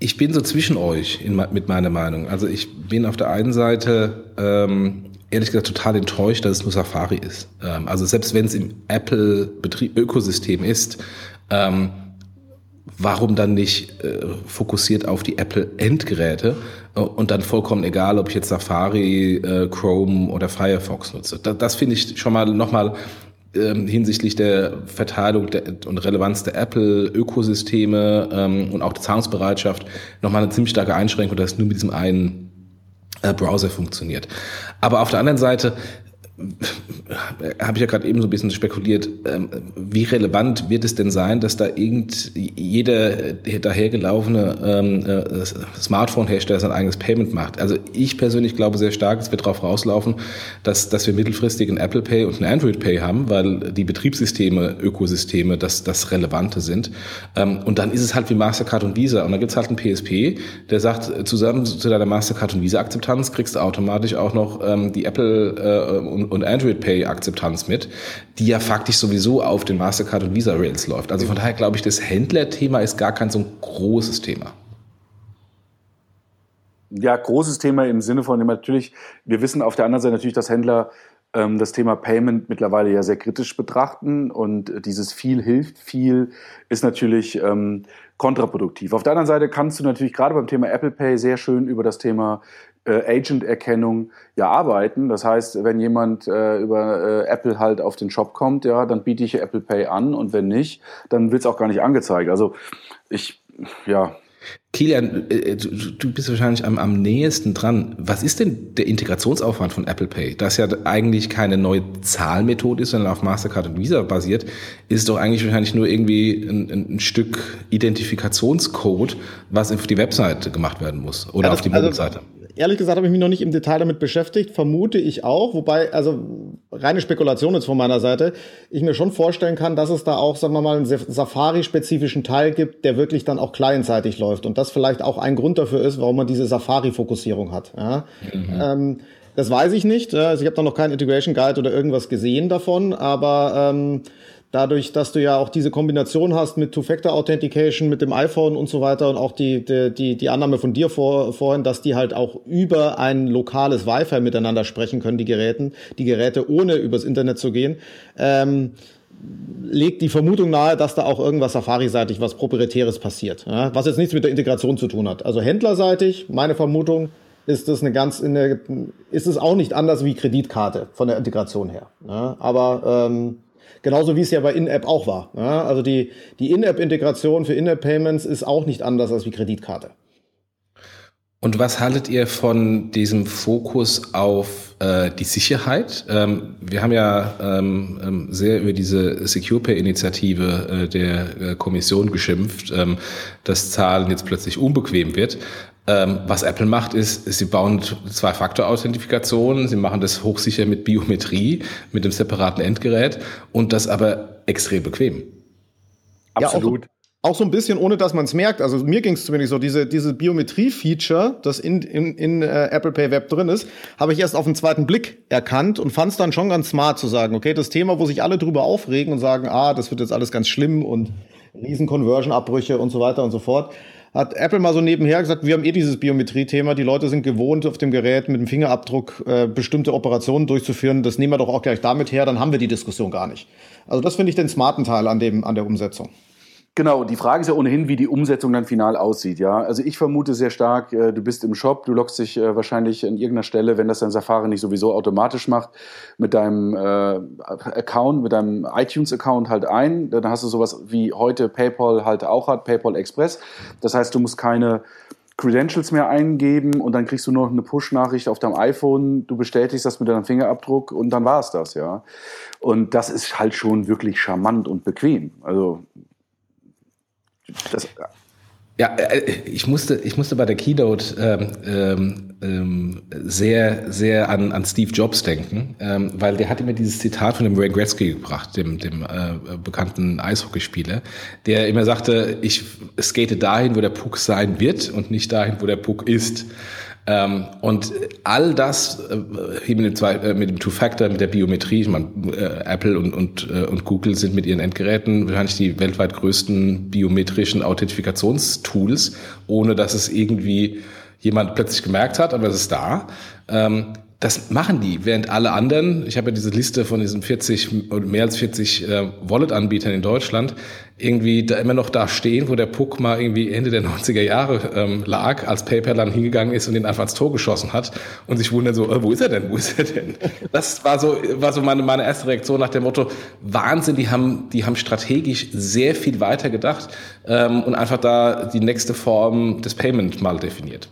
Ich bin so zwischen euch in, mit meiner Meinung. Also ich bin auf der einen Seite ähm, ehrlich gesagt total enttäuscht, dass es nur Safari ist. Ähm, also selbst wenn es im Apple-Ökosystem ist, ähm, warum dann nicht äh, fokussiert auf die Apple-Endgeräte äh, und dann vollkommen egal, ob ich jetzt Safari, äh, Chrome oder Firefox nutze. Da, das finde ich schon mal nochmal ähm, hinsichtlich der Verteilung der, und Relevanz der Apple-Ökosysteme ähm, und auch der Zahlungsbereitschaft nochmal eine ziemlich starke Einschränkung, dass es nur mit diesem einen äh, Browser funktioniert. Aber auf der anderen Seite habe ich ja gerade eben so ein bisschen spekuliert, ähm, wie relevant wird es denn sein, dass da irgend jeder dahergelaufene ähm, äh, Smartphone-Hersteller sein eigenes Payment macht? Also ich persönlich glaube sehr stark, es wird darauf rauslaufen, dass, dass wir mittelfristig ein Apple Pay und ein Android Pay haben, weil die Betriebssysteme, Ökosysteme das, das Relevante sind. Ähm, und dann ist es halt wie Mastercard und Visa. Und dann gibt es halt einen PSP, der sagt, zusammen zu deiner Mastercard und Visa-Akzeptanz kriegst du automatisch auch noch die Apple äh, und Android Pay Akzeptanz mit, die ja faktisch sowieso auf den Mastercard und Visa Rails läuft. Also von daher glaube ich, das Händlerthema ist gar kein so ein großes Thema. Ja, großes Thema im Sinne von natürlich, wir wissen auf der anderen Seite natürlich, dass Händler ähm, das Thema Payment mittlerweile ja sehr kritisch betrachten und dieses viel hilft viel ist natürlich ähm, kontraproduktiv. Auf der anderen Seite kannst du natürlich gerade beim Thema Apple Pay sehr schön über das Thema Agent-Erkennung ja arbeiten. Das heißt, wenn jemand äh, über äh, Apple halt auf den Shop kommt, ja, dann biete ich Apple Pay an und wenn nicht, dann wird es auch gar nicht angezeigt. Also ich, ja. Kilian, äh, du, du bist wahrscheinlich am, am nähesten dran. Was ist denn der Integrationsaufwand von Apple Pay? Das ja eigentlich keine neue Zahlmethode ist, sondern auf Mastercard und Visa basiert, ist doch eigentlich wahrscheinlich nur irgendwie ein, ein Stück Identifikationscode, was auf die Webseite gemacht werden muss oder ja, das, auf die Mobilseite. Also ehrlich gesagt habe ich mich noch nicht im Detail damit beschäftigt, vermute ich auch, wobei, also reine Spekulation jetzt von meiner Seite, ich mir schon vorstellen kann, dass es da auch, sagen wir mal, einen Safari-spezifischen Teil gibt, der wirklich dann auch clientseitig läuft und das vielleicht auch ein Grund dafür ist, warum man diese Safari-Fokussierung hat. Ja? Mhm. Ähm, das weiß ich nicht. Also ich habe da noch keinen Integration Guide oder irgendwas gesehen davon, aber ähm, dadurch, dass du ja auch diese Kombination hast mit Two-Factor-Authentication, mit dem iPhone und so weiter und auch die, die, die, die Annahme von dir vor, vorhin, dass die halt auch über ein lokales Wi-Fi miteinander sprechen können, die Geräten, die Geräte, ohne übers Internet zu gehen, ähm, legt die Vermutung nahe, dass da auch irgendwas Safari-seitig was Proprietäres passiert, ja? was jetzt nichts mit der Integration zu tun hat. Also händlerseitig, meine Vermutung, ist es eine ganz in der, ist es auch nicht anders wie Kreditkarte von der Integration her. Ja? Aber ähm, Genauso wie es ja bei In-App auch war. Ja, also die, die In-App-Integration für In-App-Payments ist auch nicht anders als wie Kreditkarte. Und was haltet ihr von diesem Fokus auf äh, die Sicherheit? Ähm, wir haben ja ähm, ähm sehr über diese Secure Pay-Initiative äh, der äh, Kommission geschimpft, ähm, dass Zahlen jetzt plötzlich unbequem wird. Ähm, was Apple macht, ist, sie bauen Zwei-Faktor-Authentifikation, sie machen das hochsicher mit Biometrie, mit einem separaten Endgerät und das aber extrem bequem. Absolut. Ja, auch, auch so ein bisschen, ohne dass man es merkt. Also mir ging es zumindest so, diese, diese Biometrie-Feature, das in, in, in äh, Apple Pay Web drin ist, habe ich erst auf den zweiten Blick erkannt und fand es dann schon ganz smart zu sagen, okay, das Thema, wo sich alle drüber aufregen und sagen, ah, das wird jetzt alles ganz schlimm und riesen Conversion-Abbrüche und so weiter und so fort hat Apple mal so nebenher gesagt, wir haben eh dieses Biometrie-Thema, die Leute sind gewohnt, auf dem Gerät mit dem Fingerabdruck äh, bestimmte Operationen durchzuführen, das nehmen wir doch auch gleich damit her, dann haben wir die Diskussion gar nicht. Also das finde ich den smarten Teil an, dem, an der Umsetzung. Genau, die Frage ist ja ohnehin, wie die Umsetzung dann final aussieht. Ja, also ich vermute sehr stark, äh, du bist im Shop, du loggst dich äh, wahrscheinlich an irgendeiner Stelle, wenn das dein Safari nicht sowieso automatisch macht, mit deinem äh, Account, mit deinem iTunes-Account halt ein. Dann hast du sowas wie heute PayPal halt auch hat, PayPal Express. Das heißt, du musst keine Credentials mehr eingeben und dann kriegst du noch eine Push-Nachricht auf deinem iPhone, du bestätigst das mit deinem Fingerabdruck und dann war es das, ja. Und das ist halt schon wirklich charmant und bequem. Also das, ja, äh, ich musste, ich musste bei der Keynote ähm, ähm, sehr, sehr an, an Steve Jobs denken, ähm, weil der hat immer dieses Zitat von dem Wayne Gretzky gebracht, dem, dem äh, bekannten Eishockeyspieler, der immer sagte, ich skate dahin, wo der Puck sein wird und nicht dahin, wo der Puck ist. Ähm, und all das äh, mit dem, zwei, äh, mit dem Two-Factor, mit der Biometrie, ich meine, äh, Apple und, und, äh, und Google sind mit ihren Endgeräten wahrscheinlich die weltweit größten biometrischen Authentifikationstools, ohne dass es irgendwie jemand plötzlich gemerkt hat, aber es ist da. Ähm, das machen die, während alle anderen, ich habe ja diese Liste von diesen 40 oder mehr als 40 äh, Wallet-Anbietern in Deutschland, irgendwie da immer noch da stehen, wo der Puck mal irgendwie Ende der 90er Jahre ähm, lag, als PayPal dann hingegangen ist und ihn einfach ins Tor geschossen hat und sich wundern so, äh, wo ist er denn, wo ist er denn? Das war so, war so meine, meine erste Reaktion nach dem Motto, Wahnsinn, die haben, die haben strategisch sehr viel weiter gedacht ähm, und einfach da die nächste Form des Payment mal definiert.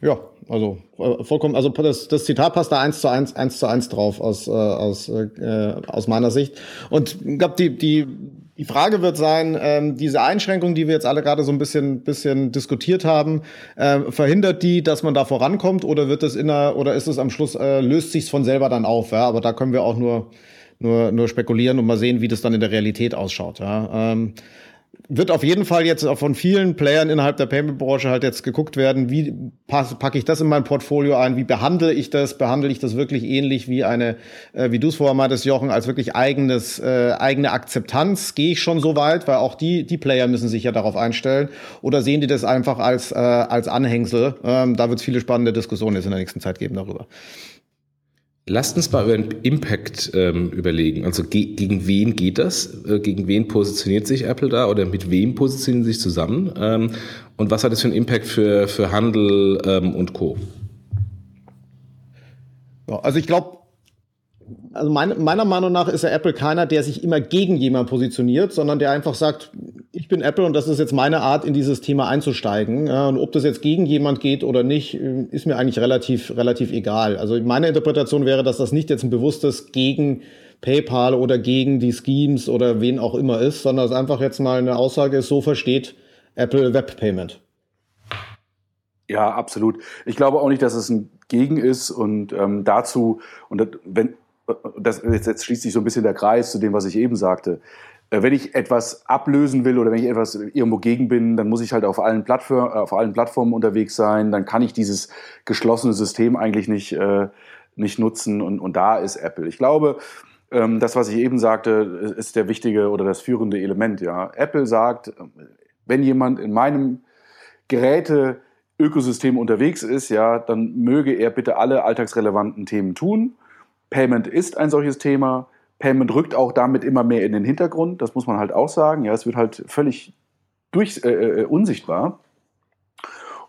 Ja, Also äh, vollkommen, also das, das Zitat passt da eins zu eins, eins zu eins drauf aus, äh, aus, äh, aus meiner Sicht. Und ich glaube, die, die, die Frage wird sein, ähm, diese Einschränkung, die wir jetzt alle gerade so ein bisschen, bisschen diskutiert haben, äh, verhindert die, dass man da vorankommt oder wird es in der, oder ist es am Schluss, äh, löst sich's von selber dann auf, ja? Aber da können wir auch nur, nur, nur spekulieren und mal sehen, wie das dann in der Realität ausschaut, ja. Ähm, wird auf jeden Fall jetzt auch von vielen Playern innerhalb der Payment-Branche halt jetzt geguckt werden, wie packe ich das in mein Portfolio ein, wie behandle ich das, behandle ich das wirklich ähnlich wie eine, äh, wie du es vorher meintest, Jochen, als wirklich eigenes, äh, eigene Akzeptanz, gehe ich schon so weit, weil auch die, die Player müssen sich ja darauf einstellen, oder sehen die das einfach als, äh, als Anhängsel? Ähm, da wird es viele spannende Diskussionen jetzt in der nächsten Zeit geben darüber. Lasst uns mal über den Impact ähm, überlegen. Also ge gegen wen geht das? Äh, gegen wen positioniert sich Apple da oder mit wem positionieren sie sich zusammen? Ähm, und was hat das für einen Impact für, für Handel ähm, und Co? Ja, also ich glaube, also mein, meiner Meinung nach ist ja Apple keiner, der sich immer gegen jemanden positioniert, sondern der einfach sagt, ich bin Apple und das ist jetzt meine Art, in dieses Thema einzusteigen. und ob das jetzt gegen jemand geht oder nicht, äh, ist mir eigentlich relativ, relativ egal. Also meine Interpretation wäre, dass das nicht jetzt ein bewusstes gegen PayPal oder gegen die Schemes oder wen auch immer ist, sondern es einfach jetzt mal eine Aussage ist, so versteht Apple Web Payment. Ja, absolut. Ich glaube auch nicht, dass es ein Gegen ist und ähm, dazu, und wenn, das, jetzt, jetzt schließt sich so ein bisschen der Kreis zu dem, was ich eben sagte. Äh, wenn ich etwas ablösen will oder wenn ich etwas irgendwo gegen bin, dann muss ich halt auf allen, Plattform, äh, auf allen Plattformen unterwegs sein. Dann kann ich dieses geschlossene System eigentlich nicht, äh, nicht nutzen. Und, und da ist Apple. Ich glaube, ähm, das, was ich eben sagte, ist der wichtige oder das führende Element. Ja, Apple sagt, wenn jemand in meinem Geräte Ökosystem unterwegs ist, ja, dann möge er bitte alle alltagsrelevanten Themen tun. Payment ist ein solches Thema. Payment rückt auch damit immer mehr in den Hintergrund. Das muss man halt auch sagen. Ja, es wird halt völlig durch, äh, äh, unsichtbar.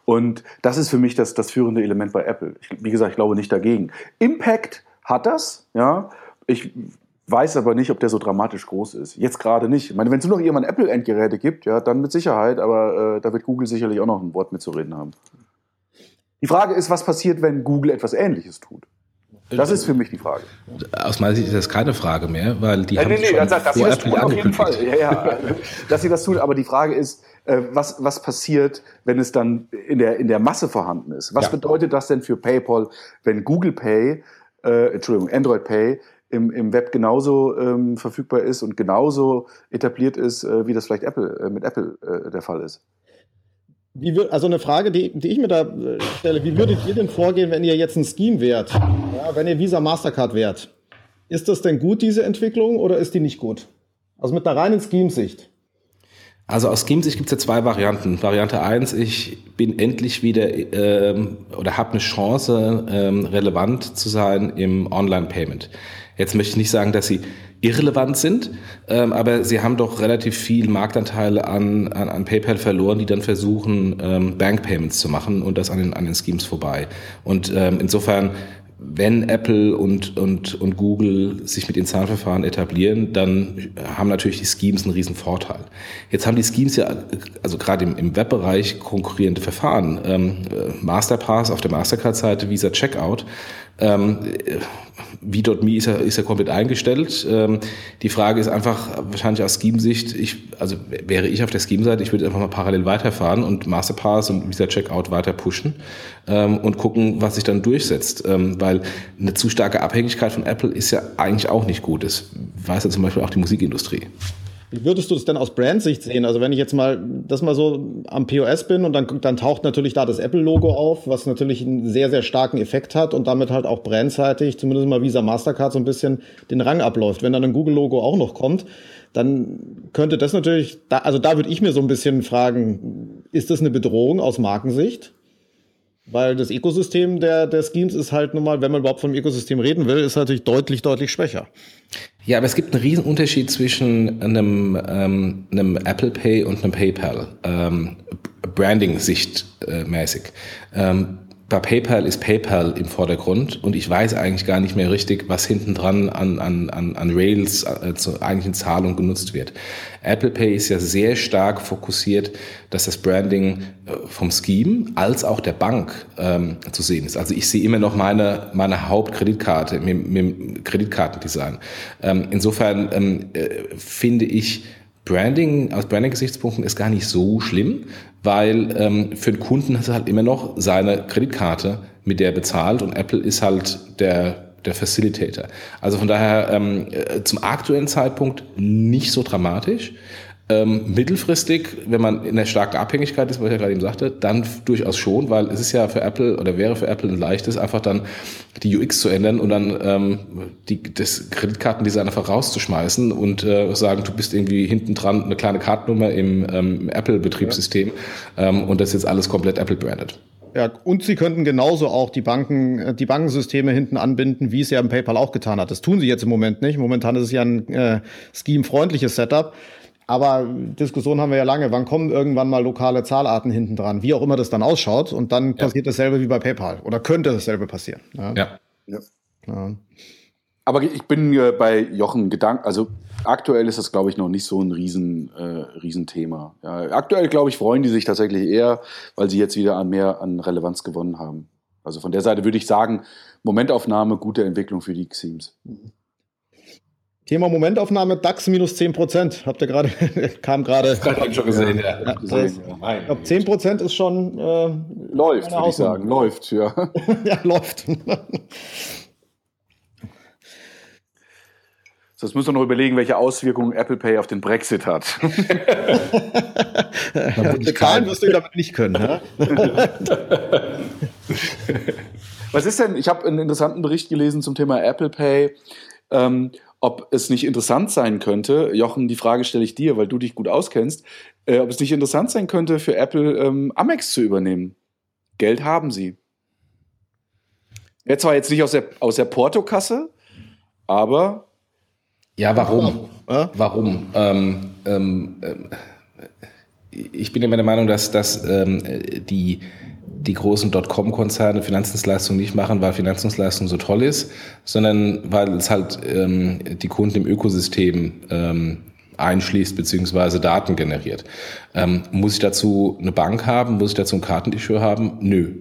Und das ist für mich das, das führende Element bei Apple. Ich, wie gesagt, ich glaube nicht dagegen. Impact hat das, ja. Ich weiß aber nicht, ob der so dramatisch groß ist. Jetzt gerade nicht. Ich meine, wenn es nur noch irgendwann Apple-Endgeräte gibt, ja, dann mit Sicherheit, aber äh, da wird Google sicherlich auch noch ein Wort mitzureden haben. Die Frage ist, was passiert, wenn Google etwas Ähnliches tut? Das ist für mich die Frage. Aus meiner Sicht ist das keine Frage mehr, weil die ja, haben nee, nee, schon dass sie das tun, auf jeden Fall. Ja, ja, dass sie das tun. Aber die Frage ist, äh, was, was passiert, wenn es dann in der, in der Masse vorhanden ist? Was ja. bedeutet das denn für PayPal, wenn Google Pay, äh, Entschuldigung, Android Pay im, im Web genauso ähm, verfügbar ist und genauso etabliert ist, äh, wie das vielleicht Apple, äh, mit Apple äh, der Fall ist? Wie wird, also eine Frage, die, die ich mir da äh, stelle, wie würdet ihr denn vorgehen, wenn ihr jetzt ein Scheme wärt? Ja, wenn ihr Visa Mastercard wärt? Ist das denn gut, diese Entwicklung, oder ist die nicht gut? Also mit einer reinen Scheme-Sicht. Also aus Scheme-Sicht gibt es ja zwei Varianten. Variante eins: ich bin endlich wieder ähm, oder habe eine Chance, ähm, relevant zu sein im Online-Payment. Jetzt möchte ich nicht sagen, dass sie irrelevant sind, ähm, aber sie haben doch relativ viel Marktanteile an, an, an PayPal verloren, die dann versuchen, ähm, Bank Payments zu machen und das an den, an den Schemes vorbei. Und ähm, insofern wenn Apple und, und, und Google sich mit den Zahlverfahren etablieren, dann haben natürlich die Schemes einen riesen Vorteil. Jetzt haben die Schemes ja, also gerade im, im Webbereich, konkurrierende Verfahren. Ähm, Masterpass auf der Mastercard-Seite, Visa Checkout. Ähm, V.me ist ja, ist ja komplett eingestellt. Ähm, die Frage ist einfach wahrscheinlich aus Scheme-Sicht, ich, also wäre ich auf der Scheme-Seite, ich würde einfach mal parallel weiterfahren und Masterpass und Visa Checkout weiter pushen ähm, und gucken, was sich dann durchsetzt. Ähm, weil eine zu starke Abhängigkeit von Apple ist ja eigentlich auch nicht gut. Das weiß ja zum Beispiel auch die Musikindustrie. Wie würdest du das denn aus Brandsicht sehen? Also wenn ich jetzt mal das mal so am POS bin und dann, dann taucht natürlich da das Apple-Logo auf, was natürlich einen sehr, sehr starken Effekt hat und damit halt auch brandseitig, zumindest mal Visa Mastercard, so ein bisschen den Rang abläuft. Wenn dann ein Google-Logo auch noch kommt, dann könnte das natürlich, da, also da würde ich mir so ein bisschen fragen, ist das eine Bedrohung aus Markensicht? Weil das Ökosystem der, der Schemes ist halt nun mal, wenn man überhaupt vom Ökosystem reden will, ist natürlich deutlich, deutlich schwächer. Ja, aber es gibt einen riesen Unterschied zwischen einem, ähm, einem Apple Pay und einem PayPal, ähm, Branding-Sicht äh. Ähm, bei PayPal ist PayPal im Vordergrund und ich weiß eigentlich gar nicht mehr richtig, was hinten dran an, an, an, Rails äh, zur eigentlichen Zahlung genutzt wird. Apple Pay ist ja sehr stark fokussiert, dass das Branding äh, vom Scheme als auch der Bank ähm, zu sehen ist. Also ich sehe immer noch meine, meine Hauptkreditkarte mit, mit Kreditkartendesign. Ähm, insofern ähm, äh, finde ich, Branding aus Branding-Gesichtspunkten ist gar nicht so schlimm, weil ähm, für den Kunden ist er halt immer noch seine Kreditkarte, mit der er bezahlt und Apple ist halt der der Facilitator. Also von daher ähm, äh, zum aktuellen Zeitpunkt nicht so dramatisch. Ähm, mittelfristig, wenn man in der starken Abhängigkeit ist, was ich ja gerade eben sagte, dann durchaus schon, weil es ist ja für Apple oder wäre für Apple ein leichtes, einfach dann die UX zu ändern und dann ähm, die, das Kreditkartendesign einfach rauszuschmeißen und äh, sagen, du bist irgendwie hinten dran eine kleine Kartennummer im, ähm, Apple-Betriebssystem ja. ähm, und das ist jetzt alles komplett Apple-branded. Ja, und sie könnten genauso auch die Banken, äh, die Bankensysteme hinten anbinden, wie es ja im PayPal auch getan hat. Das tun sie jetzt im Moment nicht. Momentan ist es ja ein äh, scheme-freundliches Setup. Aber Diskussion haben wir ja lange. Wann kommen irgendwann mal lokale Zahlarten hinten dran? Wie auch immer das dann ausschaut. Und dann ja. passiert dasselbe wie bei PayPal. Oder könnte dasselbe passieren. Ja. ja. ja. Aber ich bin äh, bei Jochen Gedanken, also aktuell ist das, glaube ich, noch nicht so ein riesen, äh, Riesenthema. Ja, aktuell, glaube ich, freuen die sich tatsächlich eher, weil sie jetzt wieder an mehr an Relevanz gewonnen haben. Also von der Seite würde ich sagen, Momentaufnahme, gute Entwicklung für die Xeams. Mhm. Thema Momentaufnahme, DAX minus 10 Prozent. Habt ihr gerade, kam gerade. Das habe ich schon gesehen, ja. ja. Gesehen, ja. Ich glaube, 10 Prozent ist schon. Äh, läuft, würde ich sagen. Läuft, ja. ja, läuft. Jetzt müssen wir noch überlegen, welche Auswirkungen Apple Pay auf den Brexit hat. Bezahlen wirst du damit nicht können. Ne? Was ist denn, ich habe einen interessanten Bericht gelesen zum Thema Apple Pay. Ähm, ob es nicht interessant sein könnte, Jochen, die Frage stelle ich dir, weil du dich gut auskennst, äh, ob es nicht interessant sein könnte, für Apple ähm, Amex zu übernehmen. Geld haben sie. Ja, zwar jetzt nicht aus der, aus der Portokasse, aber. Ja, warum? Äh? Warum? Ähm, ähm, äh, ich bin immer der Meinung, dass, dass ähm, die die großen Dotcom-Konzerne Finanzdienstleistungen nicht machen, weil Finanzdienstleistung so toll ist, sondern weil es halt ähm, die Kunden im Ökosystem ähm, einschließt beziehungsweise Daten generiert. Ähm, muss ich dazu eine Bank haben? Muss ich dazu ein Kartenissue haben? Nö.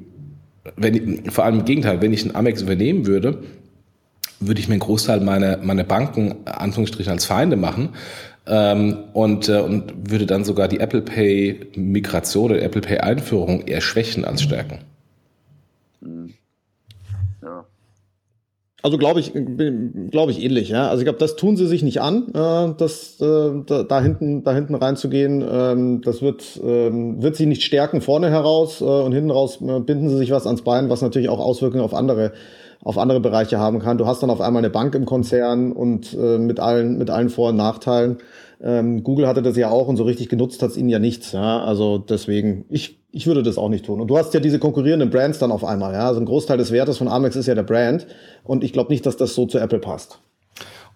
Wenn vor allem im Gegenteil, wenn ich einen Amex übernehmen würde, würde ich mir einen Großteil meiner, meiner Banken, Anführungsstrichen, als Feinde machen, ähm, und, äh, und würde dann sogar die Apple Pay Migration oder Apple Pay Einführung eher schwächen als stärken. Hm. Ja. Also glaube ich, glaube ich ähnlich. Ja? Also ich glaube, das tun sie sich nicht an, äh, das äh, da, da hinten, da hinten reinzugehen. Ähm, das wird ähm, wird sie nicht stärken vorne heraus äh, und hinten raus äh, binden sie sich was ans Bein, was natürlich auch Auswirkungen auf andere auf andere Bereiche haben kann. Du hast dann auf einmal eine Bank im Konzern und äh, mit allen mit allen Vor- und Nachteilen. Ähm, Google hatte das ja auch und so richtig genutzt hat es ihnen ja nichts. Ja? Also deswegen, ich, ich würde das auch nicht tun. Und du hast ja diese konkurrierenden Brands dann auf einmal. Ja? Also ein Großteil des Wertes von Amex ist ja der Brand. Und ich glaube nicht, dass das so zu Apple passt.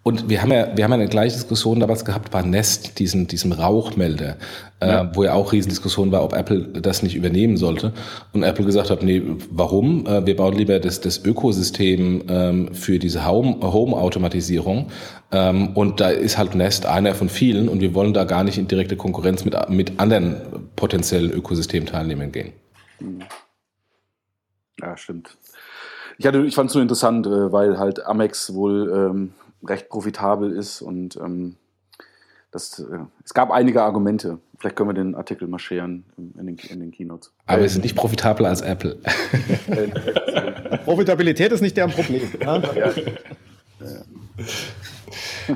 Und wir haben ja, wir haben ja eine gleiche Diskussion damals gehabt bei Nest, diesem, diesem Rauchmelder, äh, ja. äh, wo ja auch Riesendiskussion war, ob Apple das nicht übernehmen sollte. Und Apple gesagt hat, nee, warum? Äh, wir bauen lieber das, das Ökosystem ähm, für diese Home-Automatisierung. Ähm, und da ist halt Nest einer von vielen und wir wollen da gar nicht in direkte Konkurrenz mit, mit anderen potenziellen Ökosystemteilnehmern gehen. Ja, stimmt. Ich, hatte, ich fand es so interessant, äh, weil halt Amex wohl ähm, recht profitabel ist und ähm, das, äh, es gab einige Argumente. Vielleicht können wir den Artikel mal scheren in den, in den Keynotes. Aber wir sind nicht profitabler als Apple. Profitabilität ist nicht deren Problem. Ja, ja.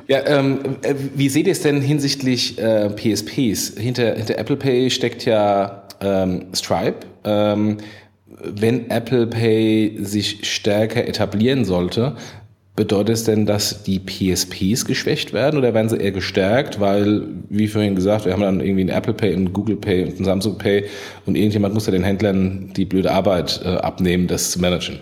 ja ähm, äh, wie seht ihr es denn hinsichtlich äh, PSPs? Hinter, hinter Apple Pay steckt ja ähm, Stripe. Ähm, wenn Apple Pay sich stärker etablieren sollte, Bedeutet es denn, dass die PSPs geschwächt werden oder werden sie eher gestärkt? Weil, wie vorhin gesagt, wir haben dann irgendwie ein Apple Pay, ein Google Pay und ein Samsung Pay und irgendjemand muss ja den Händlern die blöde Arbeit äh, abnehmen, das zu managen.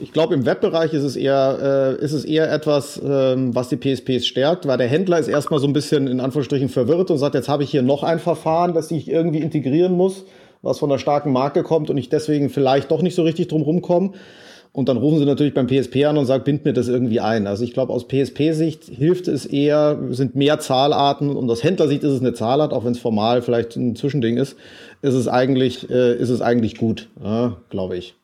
Ich glaube, im Webbereich ist es eher, äh, ist es eher etwas, ähm, was die PSPs stärkt, weil der Händler ist erstmal so ein bisschen in Anführungsstrichen verwirrt und sagt, jetzt habe ich hier noch ein Verfahren, das ich irgendwie integrieren muss was von einer starken Marke kommt und ich deswegen vielleicht doch nicht so richtig drum rumkomme. Und dann rufen sie natürlich beim PSP an und sagen, bind mir das irgendwie ein. Also ich glaube, aus PSP-Sicht hilft es eher, sind mehr Zahlarten und aus Händlersicht ist es eine Zahlart, auch wenn es formal vielleicht ein Zwischending ist, ist es eigentlich, äh, ist es eigentlich gut, ja, glaube ich.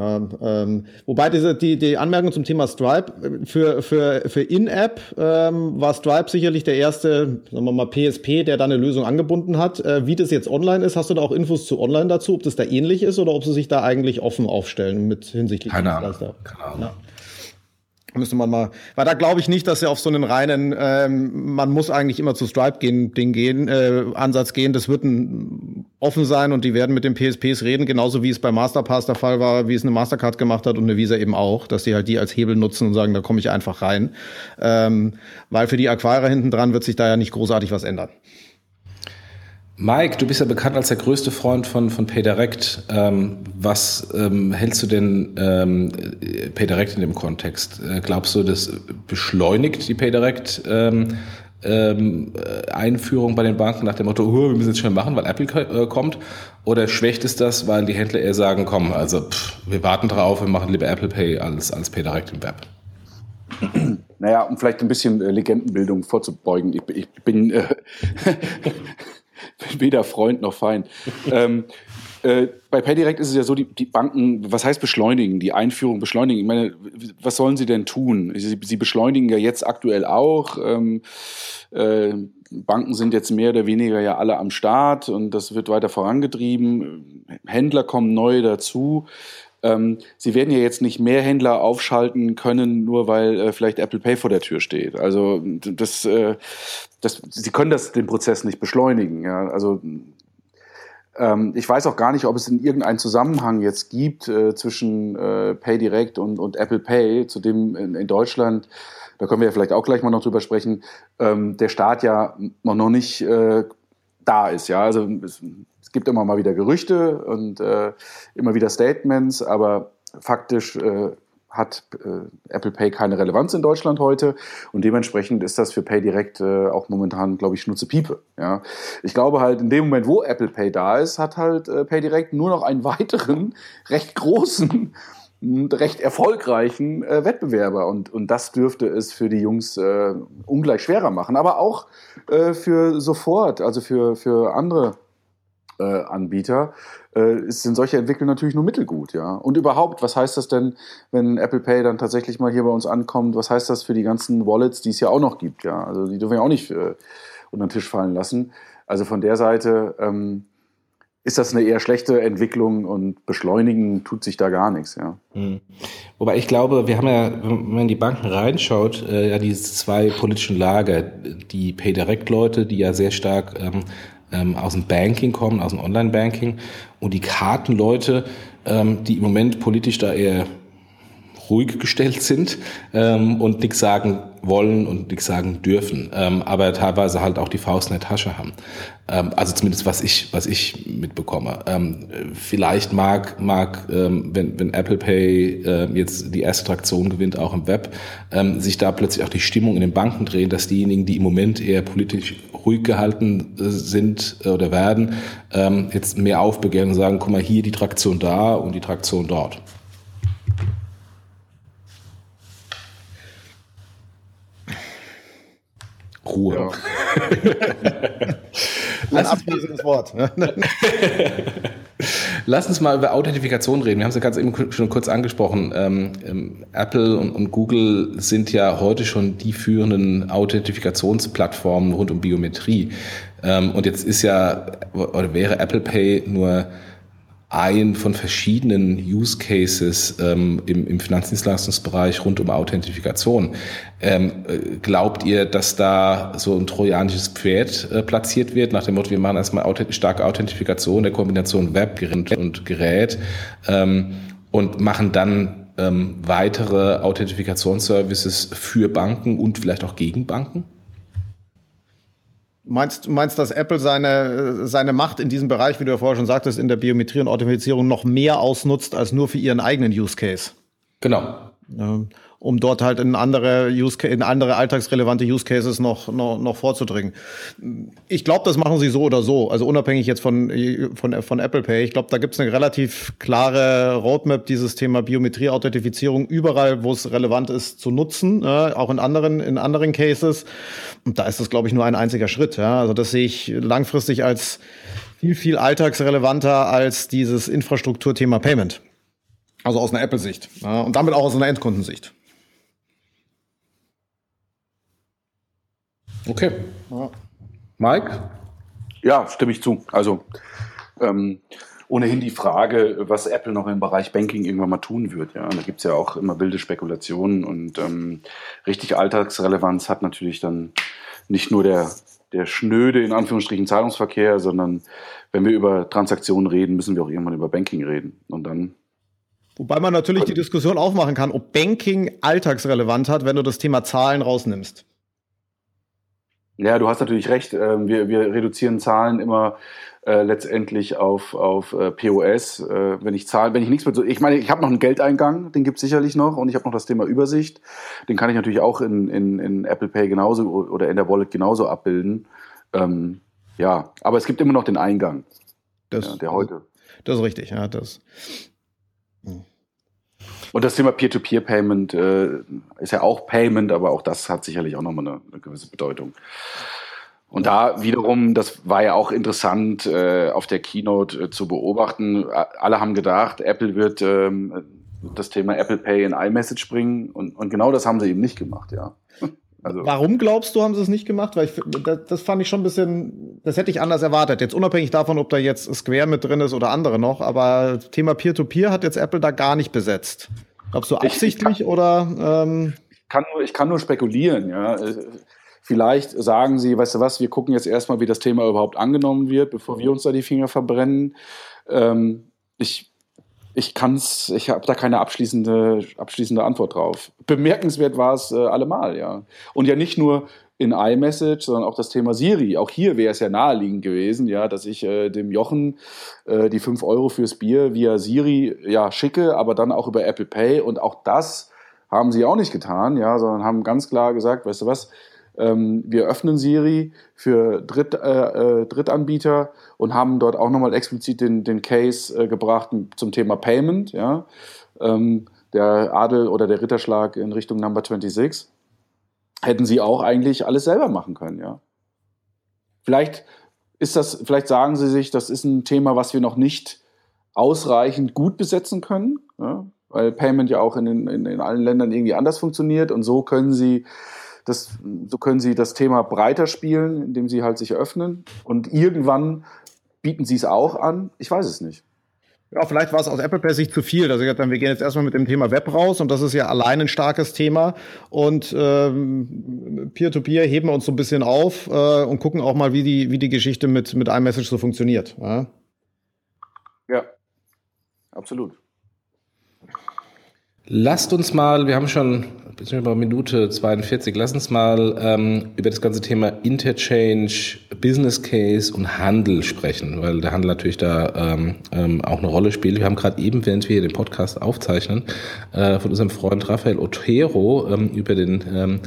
Ja, ähm, wobei diese, die, die Anmerkung zum Thema Stripe, für, für, für In-App ähm, war Stripe sicherlich der erste, sagen wir mal, PSP, der da eine Lösung angebunden hat. Äh, wie das jetzt online ist, hast du da auch Infos zu online dazu, ob das da ähnlich ist oder ob sie sich da eigentlich offen aufstellen mit hinsichtlich Keine Ahnung. Keine Ahnung. Ja. Müsste man mal, weil da glaube ich nicht, dass er auf so einen reinen, ähm, man muss eigentlich immer zu Stripe gehen, Ding gehen, äh, Ansatz gehen. Das wird ein offen sein und die werden mit den PSPs reden, genauso wie es bei Masterpass der Fall war, wie es eine Mastercard gemacht hat und eine Visa eben auch, dass die halt die als Hebel nutzen und sagen, da komme ich einfach rein, ähm, weil für die Acquirer hinten dran wird sich da ja nicht großartig was ändern. Mike, du bist ja bekannt als der größte Freund von, von PayDirect. Ähm, was ähm, hältst du denn ähm, PayDirect in dem Kontext? Äh, glaubst du, das beschleunigt die PayDirect ähm, ähm, Einführung bei den Banken nach dem Motto, oh, wir müssen jetzt schnell machen, weil Apple äh, kommt? Oder schwächt es das, weil die Händler eher sagen, komm, also pff, wir warten drauf, wir machen lieber Apple Pay als, als PayDirect im Web? Naja, um vielleicht ein bisschen äh, Legendenbildung vorzubeugen. Ich, ich bin äh, weder Freund noch Feind. ähm, äh, bei PayDirect ist es ja so, die, die, Banken, was heißt beschleunigen? Die Einführung beschleunigen. Ich meine, was sollen sie denn tun? Sie, sie beschleunigen ja jetzt aktuell auch. Ähm, äh, Banken sind jetzt mehr oder weniger ja alle am Start und das wird weiter vorangetrieben. Händler kommen neu dazu. Ähm, sie werden ja jetzt nicht mehr Händler aufschalten können, nur weil äh, vielleicht Apple Pay vor der Tür steht. Also das, äh, das, sie können das den Prozess nicht beschleunigen. Ja? Also ähm, ich weiß auch gar nicht, ob es in irgendeinen Zusammenhang jetzt gibt äh, zwischen äh, PayDirect und, und Apple Pay, zu dem in, in, Deutschland, da können wir ja vielleicht auch gleich mal noch drüber sprechen, ähm, der Staat ja noch nicht äh, da ist. Ja, also es, gibt immer mal wieder Gerüchte und äh, immer wieder Statements, aber faktisch äh, hat äh, Apple Pay keine Relevanz in Deutschland heute und dementsprechend ist das für PayDirect äh, auch momentan, glaube ich, Schnutze Piepe. Ja. Ich glaube halt, in dem Moment, wo Apple Pay da ist, hat halt äh, PayDirect nur noch einen weiteren, recht großen recht erfolgreichen äh, Wettbewerber und, und das dürfte es für die Jungs äh, ungleich schwerer machen, aber auch äh, für sofort, also für, für andere Anbieter, äh, sind solche Entwicklungen natürlich nur mittelgut, ja. Und überhaupt, was heißt das denn, wenn Apple Pay dann tatsächlich mal hier bei uns ankommt? Was heißt das für die ganzen Wallets, die es ja auch noch gibt, ja? Also die dürfen wir auch nicht äh, unter den Tisch fallen lassen. Also von der Seite ähm, ist das eine eher schlechte Entwicklung und beschleunigen tut sich da gar nichts, ja. Mhm. Wobei ich glaube, wir haben ja, wenn man in die Banken reinschaut, äh, ja diese zwei politischen Lager, die PayDirect-Leute, die ja sehr stark ähm, ähm, aus dem Banking kommen, aus dem Online-Banking. Und die Kartenleute, ähm, die im Moment politisch da eher ruhig gestellt sind ähm, und nichts sagen wollen und nichts sagen dürfen, ähm, aber teilweise halt auch die Faust in der Tasche haben. Ähm, also zumindest was ich was ich mitbekomme. Ähm, vielleicht mag mag ähm, wenn wenn Apple Pay äh, jetzt die erste Traktion gewinnt auch im Web, ähm, sich da plötzlich auch die Stimmung in den Banken drehen, dass diejenigen, die im Moment eher politisch ruhig gehalten äh, sind äh, oder werden, ähm, jetzt mehr aufbegehren und sagen, guck mal hier die Traktion da und die Traktion dort. Ruhe. Ja. Ein abschließendes Wort. Lass uns mal über Authentifikation reden. Wir haben es ja ganz eben schon kurz angesprochen. Ähm, ähm, Apple und, und, Google sind ja heute schon die führenden Authentifikationsplattformen rund um Biometrie. Ähm, und jetzt ist ja, oder wäre Apple Pay nur ein von verschiedenen Use Cases ähm, im, im Finanzdienstleistungsbereich rund um Authentifikation. Ähm, äh, glaubt ihr, dass da so ein trojanisches Pferd äh, platziert wird, nach dem Motto, wir machen erstmal authent starke Authentifikation der Kombination Web und Gerät ähm, und machen dann ähm, weitere Authentifikationsservices für Banken und vielleicht auch gegen Banken? Meinst du meinst, dass Apple seine, seine Macht in diesem Bereich, wie du ja vorher schon sagtest, in der Biometrie und Authentifizierung noch mehr ausnutzt als nur für ihren eigenen Use Case? Genau. Um dort halt in andere, Use in andere alltagsrelevante Use Cases noch, noch, noch vorzudringen. Ich glaube, das machen sie so oder so, also unabhängig jetzt von, von, von Apple Pay. Ich glaube, da gibt es eine relativ klare Roadmap, dieses Thema Biometrie-Authentifizierung überall, wo es relevant ist, zu nutzen, äh, auch in anderen, in anderen Cases. Und da ist das, glaube ich, nur ein einziger Schritt. Ja? Also das sehe ich langfristig als viel, viel alltagsrelevanter als dieses Infrastrukturthema Payment. Also aus einer Apple-Sicht. Ja? Und damit auch aus einer Endkundensicht. Okay. Ja. Mike? Ja, stimme ich zu. Also ähm, ohnehin die Frage, was Apple noch im Bereich Banking irgendwann mal tun wird. Ja, da gibt es ja auch immer wilde Spekulationen und ähm, richtig Alltagsrelevanz hat natürlich dann nicht nur der, der schnöde, in Anführungsstrichen, Zahlungsverkehr, sondern wenn wir über Transaktionen reden, müssen wir auch irgendwann über Banking reden. Und dann Wobei man natürlich die Diskussion aufmachen kann, ob Banking alltagsrelevant hat, wenn du das Thema Zahlen rausnimmst. Ja, du hast natürlich recht. Ähm, wir, wir reduzieren Zahlen immer äh, letztendlich auf, auf äh, POS. Äh, wenn ich zahle, wenn ich nichts mehr so, ich meine, ich habe noch einen Geldeingang, den gibt's sicherlich noch, und ich habe noch das Thema Übersicht. Den kann ich natürlich auch in, in, in Apple Pay genauso oder in der Wallet genauso abbilden. Ähm, ja, aber es gibt immer noch den Eingang. Das, ja, der heute. Das ist richtig, ja. Das. Und das Thema Peer-to-Peer-Payment äh, ist ja auch Payment, aber auch das hat sicherlich auch nochmal eine, eine gewisse Bedeutung. Und da wiederum, das war ja auch interessant äh, auf der Keynote äh, zu beobachten. Alle haben gedacht, Apple wird ähm, das Thema Apple Pay in iMessage bringen und, und genau das haben sie eben nicht gemacht, ja. Also Warum glaubst du, haben sie es nicht gemacht? Weil ich, das, das fand ich schon ein bisschen, das hätte ich anders erwartet. Jetzt unabhängig davon, ob da jetzt Square mit drin ist oder andere noch, aber Thema Peer-to-Peer -Peer hat jetzt Apple da gar nicht besetzt. Glaubst du absichtlich ich, ich kann, oder? Ähm ich, kann nur, ich kann nur spekulieren, ja. Vielleicht sagen sie, weißt du was, wir gucken jetzt erstmal, wie das Thema überhaupt angenommen wird, bevor wir uns da die Finger verbrennen. Ähm, ich ich kann's, ich habe da keine abschließende, abschließende Antwort drauf. Bemerkenswert war es äh, allemal, ja. Und ja nicht nur in iMessage, sondern auch das Thema Siri. Auch hier wäre es ja naheliegend gewesen, ja, dass ich äh, dem Jochen äh, die 5 Euro fürs Bier via Siri ja schicke, aber dann auch über Apple Pay. Und auch das haben sie auch nicht getan, ja, sondern haben ganz klar gesagt, weißt du was, ähm, wir öffnen Siri für Dritt, äh, äh, Drittanbieter und haben dort auch nochmal explizit den, den Case äh, gebracht zum Thema Payment. Ja? Ähm, der Adel oder der Ritterschlag in Richtung Number 26 hätten sie auch eigentlich alles selber machen können. Ja? Vielleicht ist das, vielleicht sagen sie sich, das ist ein Thema, was wir noch nicht ausreichend gut besetzen können, ja? weil Payment ja auch in, in, in allen Ländern irgendwie anders funktioniert und so können sie das, so können sie das Thema breiter spielen, indem sie halt sich öffnen. Und irgendwann bieten sie es auch an. Ich weiß es nicht. Ja, vielleicht war es aus Apple per sich zu viel. Also wir gehen jetzt erstmal mit dem Thema Web raus und das ist ja allein ein starkes Thema. Und ähm, Peer-to-Peer heben wir uns so ein bisschen auf äh, und gucken auch mal, wie die, wie die Geschichte mit, mit iMessage so funktioniert. Ja, ja absolut. Lasst uns mal, wir haben schon beziehungsweise Minute 42. Lass uns mal ähm, über das ganze Thema Interchange, Business Case und Handel sprechen, weil der Handel natürlich da ähm, ähm, auch eine Rolle spielt. Wir haben gerade eben, während wir hier den Podcast aufzeichnen, äh, von unserem Freund Rafael Otero ähm, über den ähm,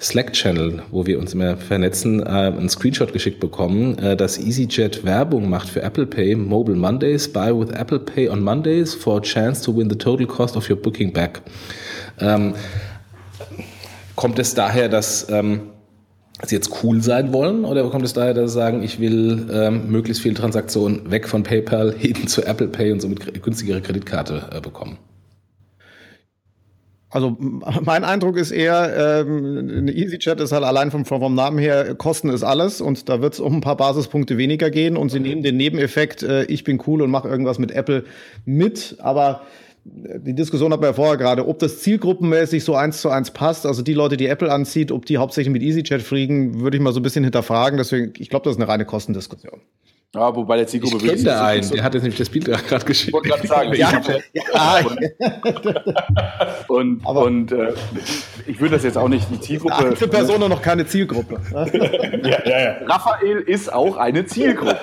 Slack-Channel, wo wir uns immer vernetzen, äh, einen Screenshot geschickt bekommen, äh, dass EasyJet Werbung macht für Apple Pay Mobile Mondays. Buy with Apple Pay on Mondays for a chance to win the total cost of your booking back. Ähm, Kommt es daher, dass ähm, Sie jetzt cool sein wollen? Oder kommt es daher, dass Sie sagen, ich will ähm, möglichst viele Transaktionen weg von PayPal hin zu Apple Pay und somit günstigere Kreditkarte äh, bekommen? Also mein Eindruck ist eher, ähm, EasyChat ist halt allein vom, vom Namen her, Kosten ist alles und da wird es um ein paar Basispunkte weniger gehen und sie nehmen den Nebeneffekt, äh, ich bin cool und mache irgendwas mit Apple mit, aber die Diskussion hatten wir ja vorher gerade, ob das zielgruppenmäßig so eins zu eins passt. Also die Leute, die Apple anzieht, ob die hauptsächlich mit EasyChat fliegen, würde ich mal so ein bisschen hinterfragen. Deswegen, ich glaube, das ist eine reine Kostendiskussion. Ja, wobei der Zielgruppe ich kenne da einen, der hat jetzt nämlich das Bild gerade geschickt. Ich wollte gerade sagen, ja. ja. und, Aber und äh, ich würde das jetzt auch nicht die Zielgruppe. Für Personen noch keine Zielgruppe. ja, ja, ja. Raphael ist auch eine Zielgruppe.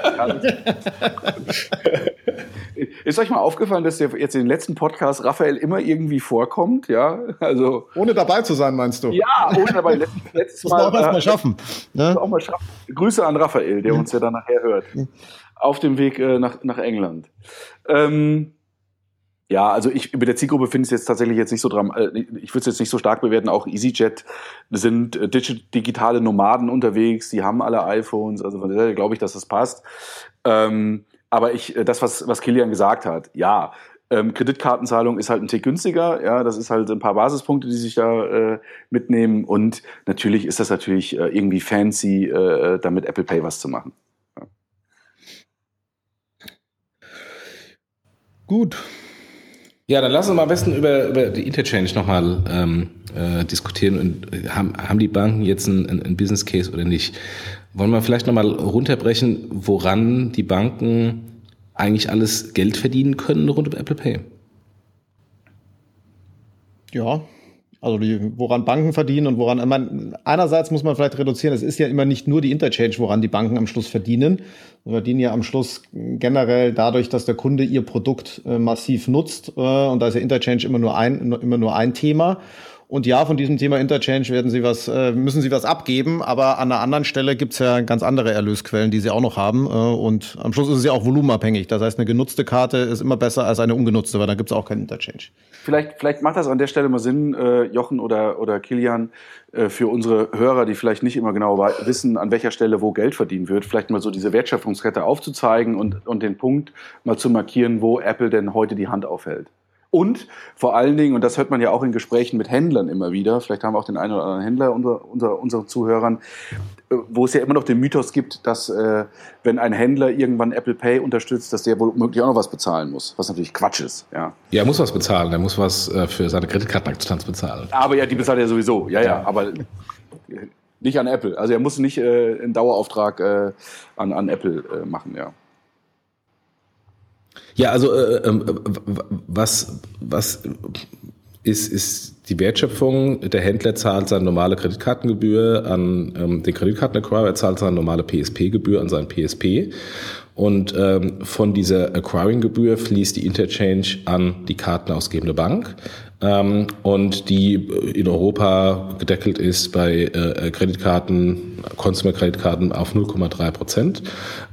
Ist euch mal aufgefallen, dass der jetzt in den letzten Podcast Raphael immer irgendwie vorkommt? Ja, also. Ohne dabei zu sein, meinst du? Ja, ohne dabei. Letztes, letztes Mal. Das auch mal schaffen. Ne? Auch mal schaffen. Grüße an Raphael, der uns ja dann nachher hört. Auf dem Weg äh, nach, nach England. Ähm, ja, also ich über der Zielgruppe finde ich es jetzt tatsächlich jetzt nicht so dran. Äh, ich würde es jetzt nicht so stark bewerten. Auch EasyJet sind äh, digitale Nomaden unterwegs, die haben alle iPhones, also von daher glaube ich, dass das passt. Ähm, aber ich, äh, das, was, was Kilian gesagt hat, ja, ähm, Kreditkartenzahlung ist halt ein Tick günstiger, ja, das ist halt ein paar Basispunkte, die sich da äh, mitnehmen und natürlich ist das natürlich äh, irgendwie fancy, äh, damit Apple Pay was zu machen. Gut, ja, dann lass uns mal am besten über, über die Interchange nochmal ähm, äh, diskutieren. Und äh, haben, haben die Banken jetzt einen, einen Business Case oder nicht? Wollen wir vielleicht nochmal runterbrechen, woran die Banken eigentlich alles Geld verdienen können rund um Apple Pay? Ja, also die, woran Banken verdienen und woran, man, einerseits muss man vielleicht reduzieren, es ist ja immer nicht nur die Interchange, woran die Banken am Schluss verdienen. Sie verdienen ja am Schluss generell dadurch, dass der Kunde ihr Produkt äh, massiv nutzt. Äh, und da ist ja Interchange immer nur ein, immer nur ein Thema. Und ja, von diesem Thema Interchange werden Sie was, äh, müssen Sie was abgeben, aber an einer anderen Stelle gibt's ja ganz andere Erlösquellen, die Sie auch noch haben. Äh, und am Schluss ist es ja auch volumenabhängig. Das heißt, eine genutzte Karte ist immer besser als eine ungenutzte, weil da gibt's auch keinen Interchange. Vielleicht, vielleicht macht das an der Stelle mal Sinn, äh, Jochen oder, oder Kilian, äh, für unsere Hörer, die vielleicht nicht immer genau wissen, an welcher Stelle wo Geld verdient wird, vielleicht mal so diese Wertschöpfungskette aufzuzeigen und, und den Punkt mal zu markieren, wo Apple denn heute die Hand aufhält. Und vor allen Dingen, und das hört man ja auch in Gesprächen mit Händlern immer wieder, vielleicht haben wir auch den einen oder anderen Händler unter, unter unseren Zuhörern, äh, wo es ja immer noch den Mythos gibt, dass äh, wenn ein Händler irgendwann Apple Pay unterstützt, dass der womöglich auch noch was bezahlen muss, was natürlich Quatsch ist. Ja, ja er muss was bezahlen, er muss was äh, für seine Kreditkartenakzeptanz bezahlen. Aber ja, die bezahlt er sowieso, ja, ja, aber nicht an Apple. Also er muss nicht äh, einen Dauerauftrag äh, an, an Apple äh, machen, ja. Ja, also äh, äh, was, was ist, ist die Wertschöpfung, der Händler zahlt seine normale Kreditkartengebühr an ähm, den Kreditkartenacquirer, zahlt seine normale PSP-Gebühr an seinen PSP und ähm, von dieser Acquiring-Gebühr fließt die Interchange an die kartenausgebende Bank ähm, und die in Europa gedeckelt ist bei äh, Kreditkarten, Consumer-Kreditkarten auf 0,3 Prozent.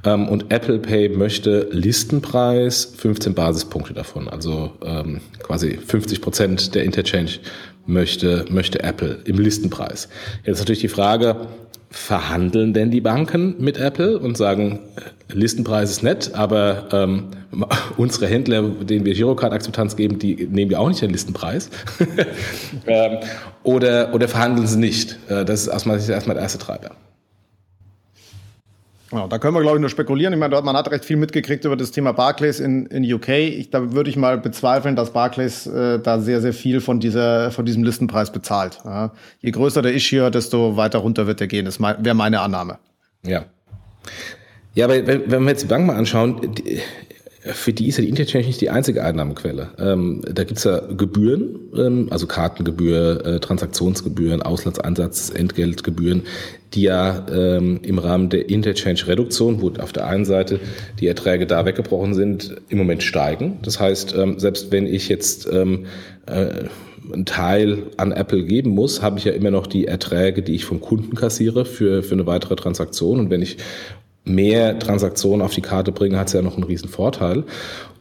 Ähm, und Apple Pay möchte Listenpreis 15 Basispunkte davon, also ähm, quasi 50 Prozent der Interchange möchte, möchte Apple im Listenpreis. Jetzt natürlich die Frage, verhandeln denn die Banken mit Apple und sagen, Listenpreis ist nett, aber ähm, unsere Händler, denen wir Girocard-Akzeptanz geben, die nehmen wir auch nicht den Listenpreis. ähm, oder, oder verhandeln sie nicht? Äh, das ist aus meiner Sicht erstmal der erste Treiber. Ja, da können wir, glaube ich, nur spekulieren. Ich meine, man hat recht viel mitgekriegt über das Thema Barclays in, in UK. Ich, da würde ich mal bezweifeln, dass Barclays äh, da sehr, sehr viel von, dieser, von diesem Listenpreis bezahlt. Ja. Je größer der Issue, desto weiter runter wird er gehen. Das wäre meine Annahme. Ja. Ja, aber wenn, wenn wir jetzt die Bank mal anschauen, die, für die ist ja die Interchange nicht die einzige Einnahmequelle. Ähm, da gibt's ja Gebühren, ähm, also Kartengebühr, äh, Transaktionsgebühren, Auslandsansatz, Entgeltgebühren, die ja ähm, im Rahmen der Interchange-Reduktion, wo auf der einen Seite die Erträge da weggebrochen sind, im Moment steigen. Das heißt, ähm, selbst wenn ich jetzt ähm, äh, einen Teil an Apple geben muss, habe ich ja immer noch die Erträge, die ich vom Kunden kassiere für, für eine weitere Transaktion. Und wenn ich mehr Transaktionen auf die Karte bringen, hat es ja noch einen riesen Vorteil.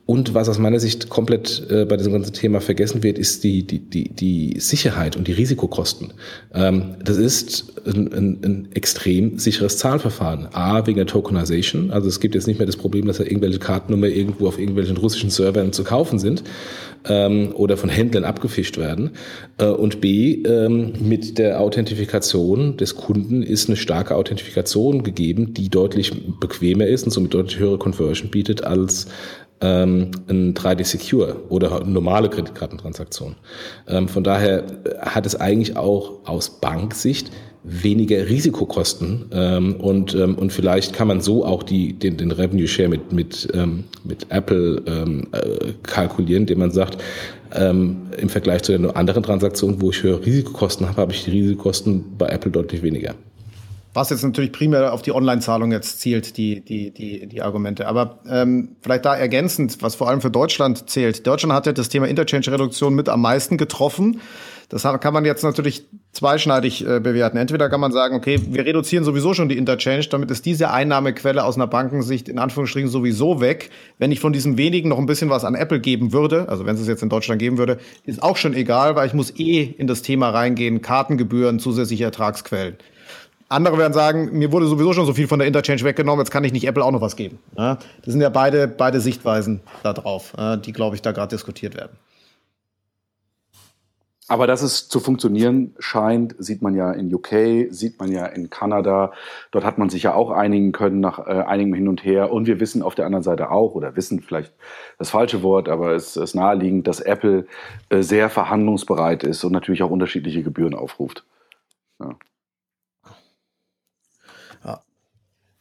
Und was aus meiner Sicht komplett äh, bei diesem ganzen Thema vergessen wird, ist die, die, die, die Sicherheit und die Risikokosten. Ähm, das ist ein, ein, ein extrem sicheres Zahlverfahren. A, wegen der Tokenization. Also es gibt jetzt nicht mehr das Problem, dass da irgendwelche Kartennummer irgendwo auf irgendwelchen russischen Servern zu kaufen sind ähm, oder von Händlern abgefischt werden. Äh, und B, ähm, mit der Authentifikation des Kunden ist eine starke Authentifikation gegeben, die deutlich bequemer ist und somit deutlich höhere Conversion bietet als ähm, ein 3D Secure oder normale Kreditkartentransaktion. Ähm, von daher hat es eigentlich auch aus Banksicht weniger Risikokosten ähm, und, ähm, und vielleicht kann man so auch die, den, den Revenue Share mit, mit, ähm, mit Apple ähm, äh, kalkulieren, indem man sagt, ähm, im Vergleich zu den anderen Transaktionen, wo ich höhere Risikokosten habe, habe ich die Risikokosten bei Apple deutlich weniger. Was jetzt natürlich primär auf die Online-Zahlung jetzt zielt, die, die, die, die Argumente. Aber ähm, vielleicht da ergänzend, was vor allem für Deutschland zählt. Deutschland hat ja das Thema Interchange-Reduktion mit am meisten getroffen. Das kann man jetzt natürlich zweischneidig äh, bewerten. Entweder kann man sagen, okay, wir reduzieren sowieso schon die Interchange, damit ist diese Einnahmequelle aus einer Bankensicht in Anführungsstrichen sowieso weg. Wenn ich von diesem wenigen noch ein bisschen was an Apple geben würde, also wenn es es jetzt in Deutschland geben würde, ist auch schon egal, weil ich muss eh in das Thema reingehen, Kartengebühren, zusätzliche Ertragsquellen. Andere werden sagen, mir wurde sowieso schon so viel von der Interchange weggenommen, jetzt kann ich nicht Apple auch noch was geben. Das sind ja beide, beide Sichtweisen da drauf, die, glaube ich, da gerade diskutiert werden. Aber dass es zu funktionieren scheint, sieht man ja in UK, sieht man ja in Kanada. Dort hat man sich ja auch einigen können nach äh, einigem Hin und Her. Und wir wissen auf der anderen Seite auch, oder wissen vielleicht das falsche Wort, aber es ist naheliegend, dass Apple äh, sehr verhandlungsbereit ist und natürlich auch unterschiedliche Gebühren aufruft. Ja.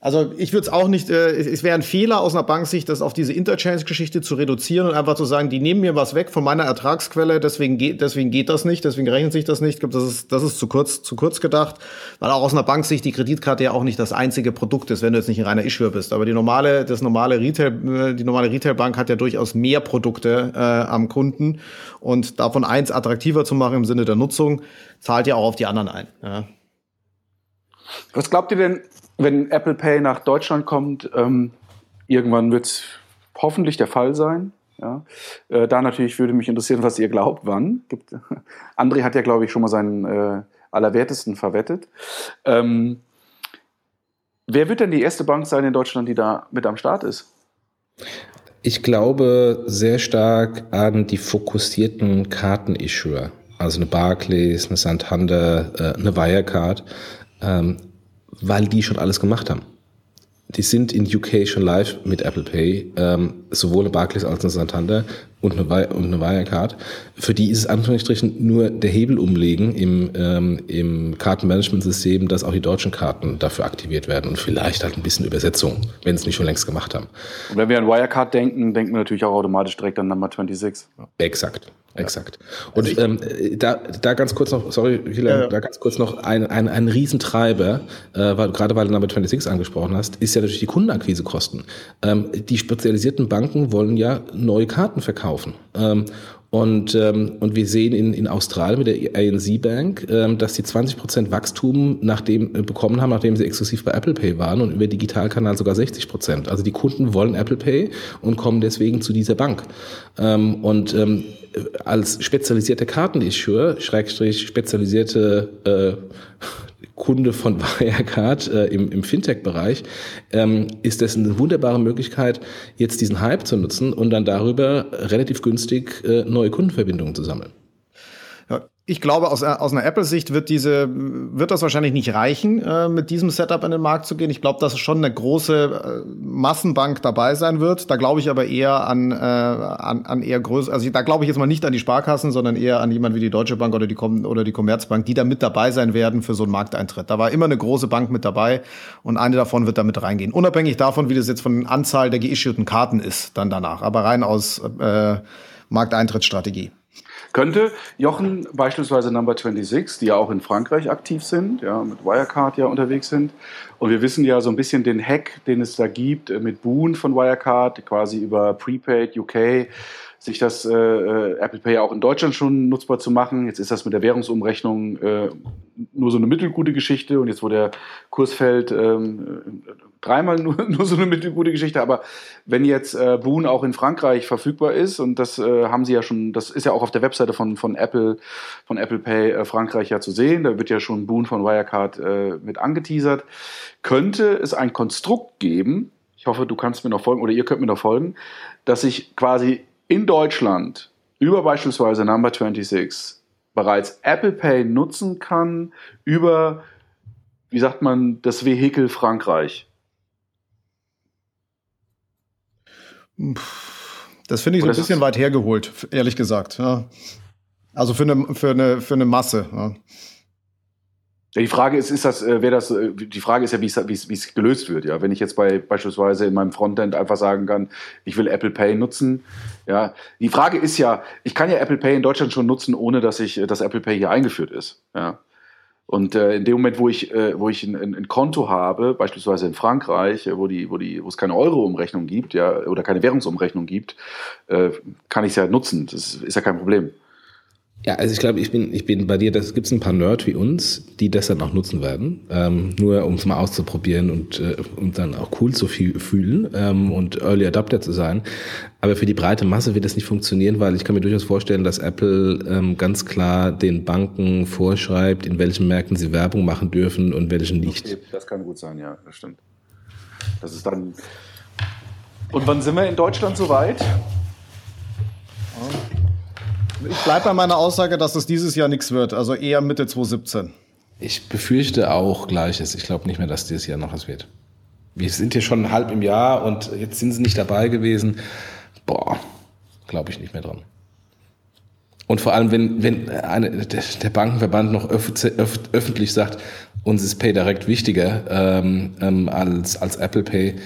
Also ich würde es auch nicht, äh, es wäre ein Fehler aus einer Banksicht, das auf diese Interchange-Geschichte zu reduzieren und einfach zu sagen, die nehmen mir was weg von meiner Ertragsquelle, deswegen geht, deswegen geht das nicht, deswegen rechnet sich das nicht. Das ist, das ist zu kurz, zu kurz gedacht, weil auch aus einer Banksicht die Kreditkarte ja auch nicht das einzige Produkt ist, wenn du jetzt nicht ein reiner Issuer bist. Aber die normale, das normale Retail, äh, die normale Retailbank hat ja durchaus mehr Produkte äh, am Kunden und davon eins attraktiver zu machen im Sinne der Nutzung, zahlt ja auch auf die anderen ein. Ja. Was glaubt ihr denn, wenn Apple Pay nach Deutschland kommt, ähm, irgendwann wird es hoffentlich der Fall sein. Ja. Äh, da natürlich würde mich interessieren, was ihr glaubt, wann. Gibt, André hat ja, glaube ich, schon mal seinen äh, Allerwertesten verwettet. Ähm, wer wird denn die erste Bank sein in Deutschland, die da mit am Start ist? Ich glaube sehr stark an die fokussierten Kartenissuer. Also eine Barclays, eine Santander, äh, eine Wirecard. Weil die schon alles gemacht haben. Die sind in UK schon live mit Apple Pay, ähm, sowohl Barclays als auch Santander und eine, und eine Wirecard. Für die ist es Anführungsstrichen nur der Hebel umlegen im, ähm, im Kartenmanagementsystem, dass auch die deutschen Karten dafür aktiviert werden und vielleicht halt ein bisschen Übersetzung, wenn es nicht schon längst gemacht haben. Und wenn wir an Wirecard denken, denken wir natürlich auch automatisch direkt an Number 26. Exakt. Exakt. Und also ähm, da, da ganz kurz noch, sorry, Hila, ja, ja. da ganz kurz noch ein, ein, ein Riesentreiber, äh, weil, gerade weil du Number 26 angesprochen hast, ist ja natürlich die Kundenakquisekosten. Ähm, die spezialisierten Banken wollen ja neue Karten verkaufen. Ähm, und, ähm, und wir sehen in, in Australien mit der ANZ Bank, ähm, dass die 20% Wachstum nachdem, äh, bekommen haben, nachdem sie exklusiv bei Apple Pay waren und über Digitalkanal sogar 60%. Also die Kunden wollen Apple Pay und kommen deswegen zu dieser Bank. Ähm, und ähm, als spezialisierte Kartenissuer, Schrägstrich spezialisierte äh, Kunde von Wirecard äh, im, im Fintech-Bereich, ähm, ist das eine wunderbare Möglichkeit, jetzt diesen Hype zu nutzen und dann darüber relativ günstig äh, neue Kundenverbindungen zu sammeln. Ich glaube, aus, aus einer Apple-Sicht wird diese, wird das wahrscheinlich nicht reichen, äh, mit diesem Setup in den Markt zu gehen. Ich glaube, dass schon eine große äh, Massenbank dabei sein wird. Da glaube ich aber eher an, äh, an, an eher größere, also da glaube ich jetzt mal nicht an die Sparkassen, sondern eher an jemand wie die Deutsche Bank oder die, Com oder die Commerzbank, die da mit dabei sein werden für so einen Markteintritt. Da war immer eine große Bank mit dabei und eine davon wird da mit reingehen. Unabhängig davon, wie das jetzt von der Anzahl der geissueden Karten ist, dann danach. Aber rein aus äh, Markteintrittsstrategie. Könnte Jochen beispielsweise Number 26, die ja auch in Frankreich aktiv sind, ja, mit Wirecard ja unterwegs sind. Und wir wissen ja so ein bisschen den Hack, den es da gibt äh, mit Boon von Wirecard, quasi über Prepaid UK sich das äh, äh, Apple Pay auch in Deutschland schon nutzbar zu machen. Jetzt ist das mit der Währungsumrechnung äh, nur so eine mittelgute Geschichte und jetzt, wo der Kurs fällt, ähm, dreimal nur, nur so eine mittelgute Geschichte. Aber wenn jetzt äh, Boon auch in Frankreich verfügbar ist und das äh, haben sie ja schon, das ist ja auch auf der Webseite von, von Apple, von Apple Pay äh, Frankreich ja zu sehen, da wird ja schon Boon von Wirecard äh, mit angeteasert, könnte es ein Konstrukt geben, ich hoffe, du kannst mir noch folgen oder ihr könnt mir noch folgen, dass ich quasi in Deutschland über beispielsweise Number 26 bereits Apple Pay nutzen kann über, wie sagt man, das Vehikel Frankreich? Das finde ich so ein bisschen weit hergeholt, ehrlich gesagt. Ja. Also für eine, für eine, für eine Masse. Ja. Die Frage ist, ist das, äh, wer das, äh, die Frage ist ja, wie es, gelöst wird. Ja, wenn ich jetzt bei beispielsweise in meinem Frontend einfach sagen kann, ich will Apple Pay nutzen. Ja, die Frage ist ja, ich kann ja Apple Pay in Deutschland schon nutzen, ohne dass ich, dass Apple Pay hier eingeführt ist. Ja. Und äh, in dem Moment, wo ich, äh, wo ich ein, ein, ein, Konto habe, beispielsweise in Frankreich, äh, wo, die, wo, die, wo es keine Euro-Umrechnung gibt, ja, oder keine Währungsumrechnung gibt, äh, kann ich es ja nutzen. Das ist ja kein Problem. Ja, also ich glaube, ich bin, ich bin bei dir, da gibt es ein paar Nerd wie uns, die das dann auch nutzen werden, ähm, nur um es mal auszuprobieren und äh, um dann auch cool zu fühlen ähm, und Early Adapter zu sein. Aber für die breite Masse wird das nicht funktionieren, weil ich kann mir durchaus vorstellen, dass Apple ähm, ganz klar den Banken vorschreibt, in welchen Märkten sie Werbung machen dürfen und welchen nicht. Okay, das kann gut sein, ja, das stimmt. Das ist dann. Und wann sind wir in Deutschland soweit? Ich bleibe bei meiner Aussage, dass es dieses Jahr nichts wird, also eher Mitte 2017. Ich befürchte auch Gleiches. Ich glaube nicht mehr, dass dieses Jahr noch was wird. Wir sind hier schon halb im Jahr und jetzt sind sie nicht dabei gewesen. Boah, glaube ich nicht mehr dran. Und vor allem, wenn, wenn eine, der Bankenverband noch öff öff öffentlich sagt, uns ist PayDirect wichtiger ähm, ähm, als, als Apple Pay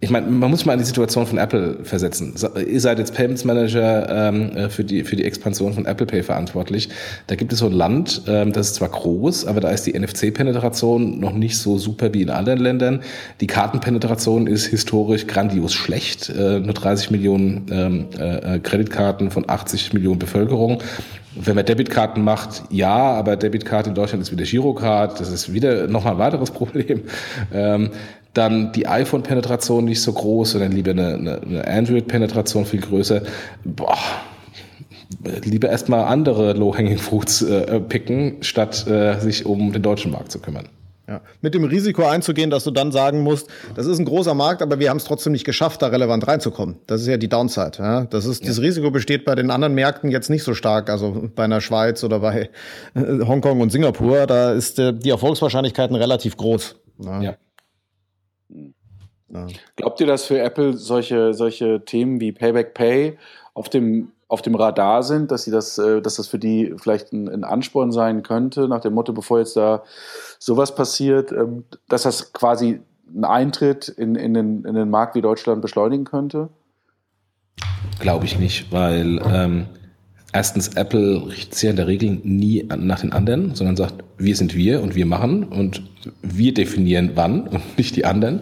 ich meine, man muss mal in die Situation von Apple versetzen. Ihr seid jetzt Payments Manager ähm, äh, für, die, für die Expansion von Apple Pay verantwortlich. Da gibt es so ein Land, ähm, das ist zwar groß, aber da ist die NFC-Penetration noch nicht so super wie in anderen Ländern. Die Kartenpenetration ist historisch grandios schlecht. Äh, nur 30 Millionen ähm, äh, Kreditkarten von 80 Millionen Bevölkerung. Wenn man Debitkarten macht, ja, aber Debitkarte in Deutschland ist wieder Girocard. Das ist wieder nochmal ein weiteres Problem. Ähm, dann die iPhone-Penetration nicht so groß, sondern lieber eine, eine, eine Android-Penetration viel größer. Boah, lieber erstmal andere Low-Hanging Fruits äh, picken, statt äh, sich um den deutschen Markt zu kümmern. Ja. Mit dem Risiko einzugehen, dass du dann sagen musst, das ist ein großer Markt, aber wir haben es trotzdem nicht geschafft, da relevant reinzukommen. Das ist ja die Downside. Ja? Das ist, ja. das Risiko besteht bei den anderen Märkten jetzt nicht so stark. Also bei einer Schweiz oder bei äh, Hongkong und Singapur, da ist äh, die Erfolgswahrscheinlichkeiten relativ groß. Ja. ja. Ja. Glaubt ihr, dass für Apple solche, solche Themen wie Payback Pay auf dem, auf dem Radar sind, dass sie das, äh, dass das für die vielleicht ein, ein Ansporn sein könnte, nach dem Motto, bevor jetzt da sowas passiert, ähm, dass das quasi einen Eintritt in, in, den, in den Markt wie Deutschland beschleunigen könnte? Glaube ich nicht, weil ähm, erstens Apple richtet sich in der Regel nie nach den anderen, sondern sagt, wir sind wir und wir machen und wir definieren wann und nicht die anderen.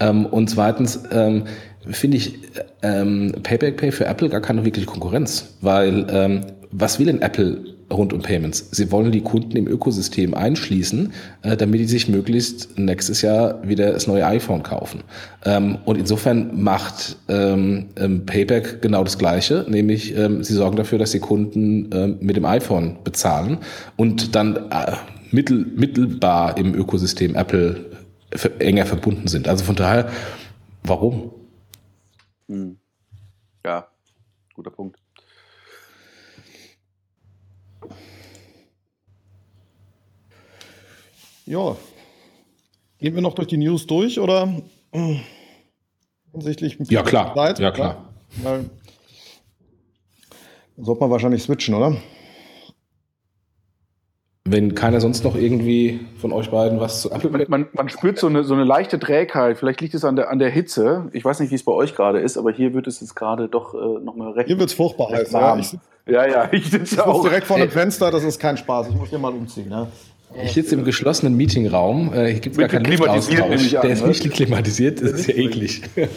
Ähm, und zweitens ähm, finde ich ähm, Payback Pay für Apple gar keine wirkliche Konkurrenz, weil ähm, was will denn Apple rund um Payments? Sie wollen die Kunden im Ökosystem einschließen, äh, damit die sich möglichst nächstes Jahr wieder das neue iPhone kaufen. Ähm, und insofern macht ähm, ähm, Payback genau das Gleiche, nämlich ähm, sie sorgen dafür, dass die Kunden ähm, mit dem iPhone bezahlen und dann äh, mittel, mittelbar im Ökosystem Apple enger verbunden sind. Also von daher, warum? Hm. Ja, guter Punkt. Ja. Gehen wir noch durch die News durch oder hinsichtlich Ja, klar. Zeit? Ja, klar. Ja, sollte man wahrscheinlich switchen, oder? wenn keiner sonst noch irgendwie von euch beiden was zu man, man, man, spürt so eine, so eine leichte Trägheit. Vielleicht liegt es an der, an der Hitze. Ich weiß nicht, wie es bei euch gerade ist, aber hier wird es jetzt gerade doch äh, nochmal recht. Hier wird es furchtbar heiß. Ja, ja, ja, ich sitze auch. direkt vor dem Fenster, das ist kein Spaß. Ich muss hier mal umziehen. Ne? Ich sitze im geschlossenen Meetingraum. Äh, hier gibt es gar keinen Luftaustausch. Der ist nicht klimatisiert, das ist ja eklig. Okay.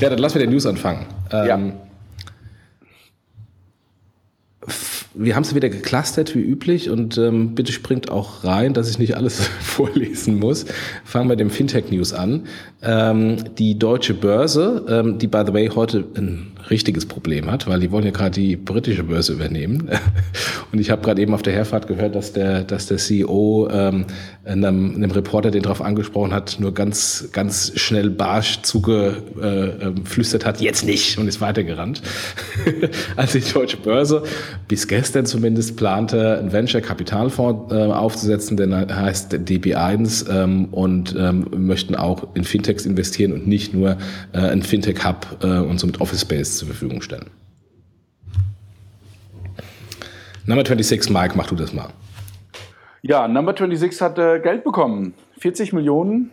ja, dann lassen wir den News anfangen. Ähm, ja wir haben es wieder geclustert wie üblich und ähm, bitte springt auch rein, dass ich nicht alles vorlesen muss. Fangen wir mit dem Fintech News an. Ähm, die deutsche Börse, ähm, die by the way heute ein richtiges Problem hat, weil die wollen ja gerade die britische Börse übernehmen. Und ich habe gerade eben auf der Herfahrt gehört, dass der, dass der CEO ähm, einem, einem Reporter, den darauf angesprochen hat, nur ganz, ganz schnell barsch zugeflüstert äh, hat, jetzt nicht und ist weitergerannt. also die deutsche Börse bis gestern zumindest plante, einen Venture-Kapitalfonds äh, aufzusetzen, der heißt DB1 ähm, und ähm, möchten auch in Fintechs investieren und nicht nur äh, ein Fintech-Hub äh, und somit Office Space zur Verfügung stellen. Number 26, Mike, mach du das mal. Ja, Number 26 hat äh, Geld bekommen. 40 Millionen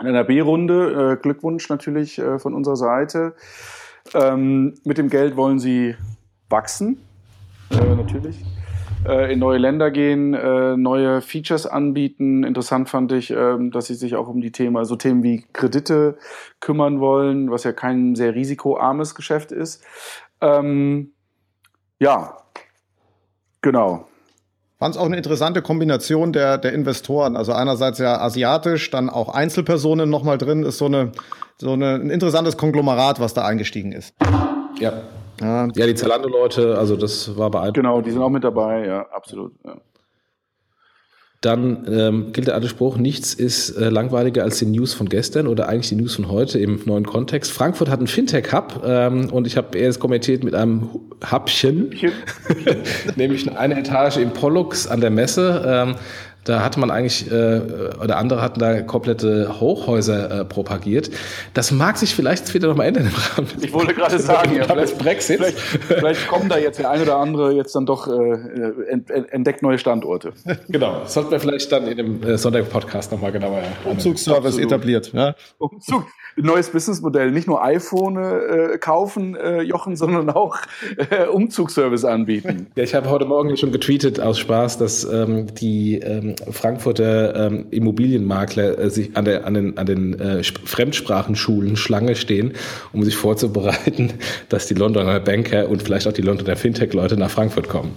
in einer B-Runde. Äh, Glückwunsch natürlich äh, von unserer Seite. Ähm, mit dem Geld wollen sie wachsen, äh, natürlich. Äh, in neue Länder gehen, äh, neue Features anbieten. Interessant fand ich, ähm, dass sie sich auch um die Themen, so Themen wie Kredite kümmern wollen, was ja kein sehr risikoarmes Geschäft ist. Ähm, ja, genau. Fand es auch eine interessante Kombination der, der Investoren. Also einerseits ja asiatisch, dann auch Einzelpersonen nochmal drin, ist so, eine, so eine, ein interessantes Konglomerat, was da eingestiegen ist. Ja. Ja, ja die Zalando-Leute, also das war beeindruckend. Genau, die sind auch mit dabei, ja, absolut. Ja. Dann ähm, gilt der alte Spruch, nichts ist äh, langweiliger als die News von gestern oder eigentlich die News von heute im neuen Kontext. Frankfurt hat einen Fintech-Hub ähm, und ich habe erst kommentiert mit einem Hubchen, nämlich eine Etage im Pollux an der Messe. Ähm, da hatte man eigentlich, äh, oder andere hatten da komplette Hochhäuser äh, propagiert. Das mag sich vielleicht später noch mal ändern im Rahmen. Ich wollte gerade sagen, ja, vielleicht, Brexit. Vielleicht, vielleicht kommen da jetzt der eine oder andere jetzt dann doch äh, entdeckt neue Standorte. Genau, sollten wir vielleicht dann in dem äh, Sonntag-Podcast nochmal genauer Umzugsservice etabliert. Ja? Umzug, neues Businessmodell. Nicht nur iPhone äh, kaufen, äh, Jochen, sondern auch äh, Umzugsservice anbieten. Ja, ich habe heute Morgen schon getweetet aus Spaß, dass ähm, die ähm, Frankfurter ähm, Immobilienmakler äh, sich an, der, an den, an den äh, Fremdsprachenschulen Schlange stehen, um sich vorzubereiten, dass die Londoner Banker und vielleicht auch die Londoner Fintech-Leute nach Frankfurt kommen.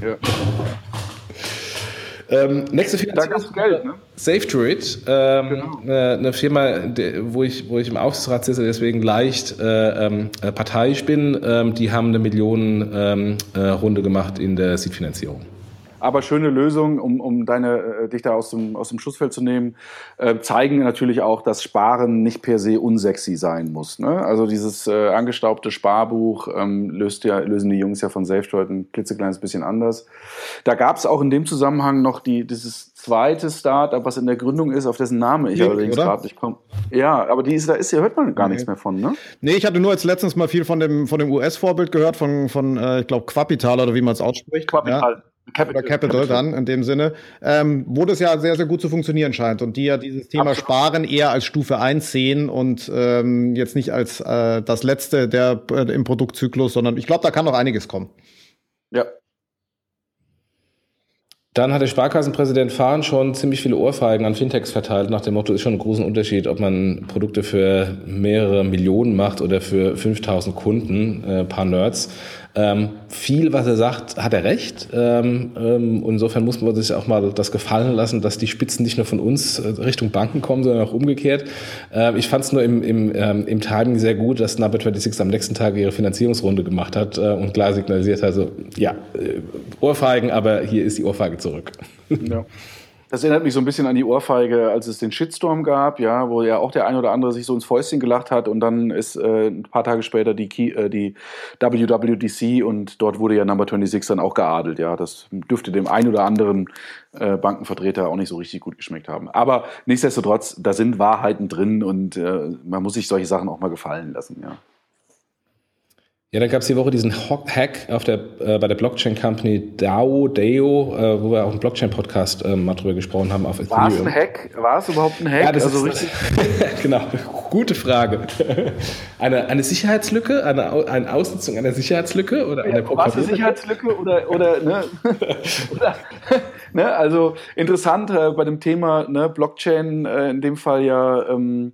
Ja. Ähm, nächste Firma. Da gab Geld, ne? SafeDroid, ähm, genau. eine, eine, Firma, wo ich, wo ich im Aufsichtsrat sitze, deswegen leicht äh, ähm, äh, parteiisch bin. Ähm, die haben eine Millionenrunde ähm, äh, gemacht in der Seed-Finanzierung aber schöne Lösungen, um, um deine, äh, dich da aus dem, aus dem Schussfeld zu nehmen, äh, zeigen natürlich auch, dass Sparen nicht per se unsexy sein muss. Ne? Also dieses äh, angestaubte Sparbuch ähm, löst ja, lösen die Jungs ja von SafeDroid ein klitzekleines bisschen anders. Da gab es auch in dem Zusammenhang noch die, dieses zweite Startup, was in der Gründung ist, auf dessen Name ich Link, allerdings gerade nicht komme. Ja, aber die ist, da ist, hier hört man gar nee. nichts mehr von, ne? Nee, ich hatte nur jetzt letztens mal viel von dem, von dem US-Vorbild gehört, von, von äh, ich glaube, Quapital oder wie man es ausspricht. Quapital. Ja. Capital, oder Capital, dann in dem Sinne, ähm, wo das ja sehr, sehr gut zu funktionieren scheint und die ja dieses Thema Absolut. Sparen eher als Stufe 1 sehen und ähm, jetzt nicht als äh, das letzte der äh, im Produktzyklus, sondern ich glaube, da kann noch einiges kommen. Ja, dann hat der Sparkassenpräsident Fahn schon ziemlich viele Ohrfeigen an Fintechs verteilt, nach dem Motto, ist schon ein großen Unterschied, ob man Produkte für mehrere Millionen macht oder für 5000 Kunden, äh, paar Nerds. Ähm, viel, was er sagt, hat er recht. Ähm, ähm, insofern muss man sich auch mal das gefallen lassen, dass die Spitzen nicht nur von uns äh, Richtung Banken kommen, sondern auch umgekehrt. Ähm, ich fand es nur im, im, ähm, im Timing sehr gut, dass Number 26 am nächsten Tag ihre Finanzierungsrunde gemacht hat äh, und klar signalisiert hat, also, ja, äh, Ohrfeigen, aber hier ist die Ohrfeige zurück. Ja. Das erinnert mich so ein bisschen an die Ohrfeige, als es den Shitstorm gab, ja, wo ja auch der ein oder andere sich so ins Fäustchen gelacht hat und dann ist äh, ein paar Tage später die, Key, äh, die WWDC und dort wurde ja Number 26 dann auch geadelt, ja. Das dürfte dem ein oder anderen äh, Bankenvertreter auch nicht so richtig gut geschmeckt haben. Aber nichtsdestotrotz, da sind Wahrheiten drin und äh, man muss sich solche Sachen auch mal gefallen lassen, ja. Ja, dann gab es die Woche diesen Hack auf der, äh, bei der Blockchain Company DAO, DAO, äh, wo wir auch im Blockchain-Podcast äh, mal drüber gesprochen haben. Auf War es ein Hack? War es überhaupt ein Hack? Ja, das also ist, richtig. genau, gute Frage. Eine, eine Sicherheitslücke, eine, eine Ausnutzung einer Sicherheitslücke oder eine War es eine Sicherheitslücke oder, oder, ne? oder ne? Also interessant äh, bei dem Thema ne, Blockchain, äh, in dem Fall ja. Ähm,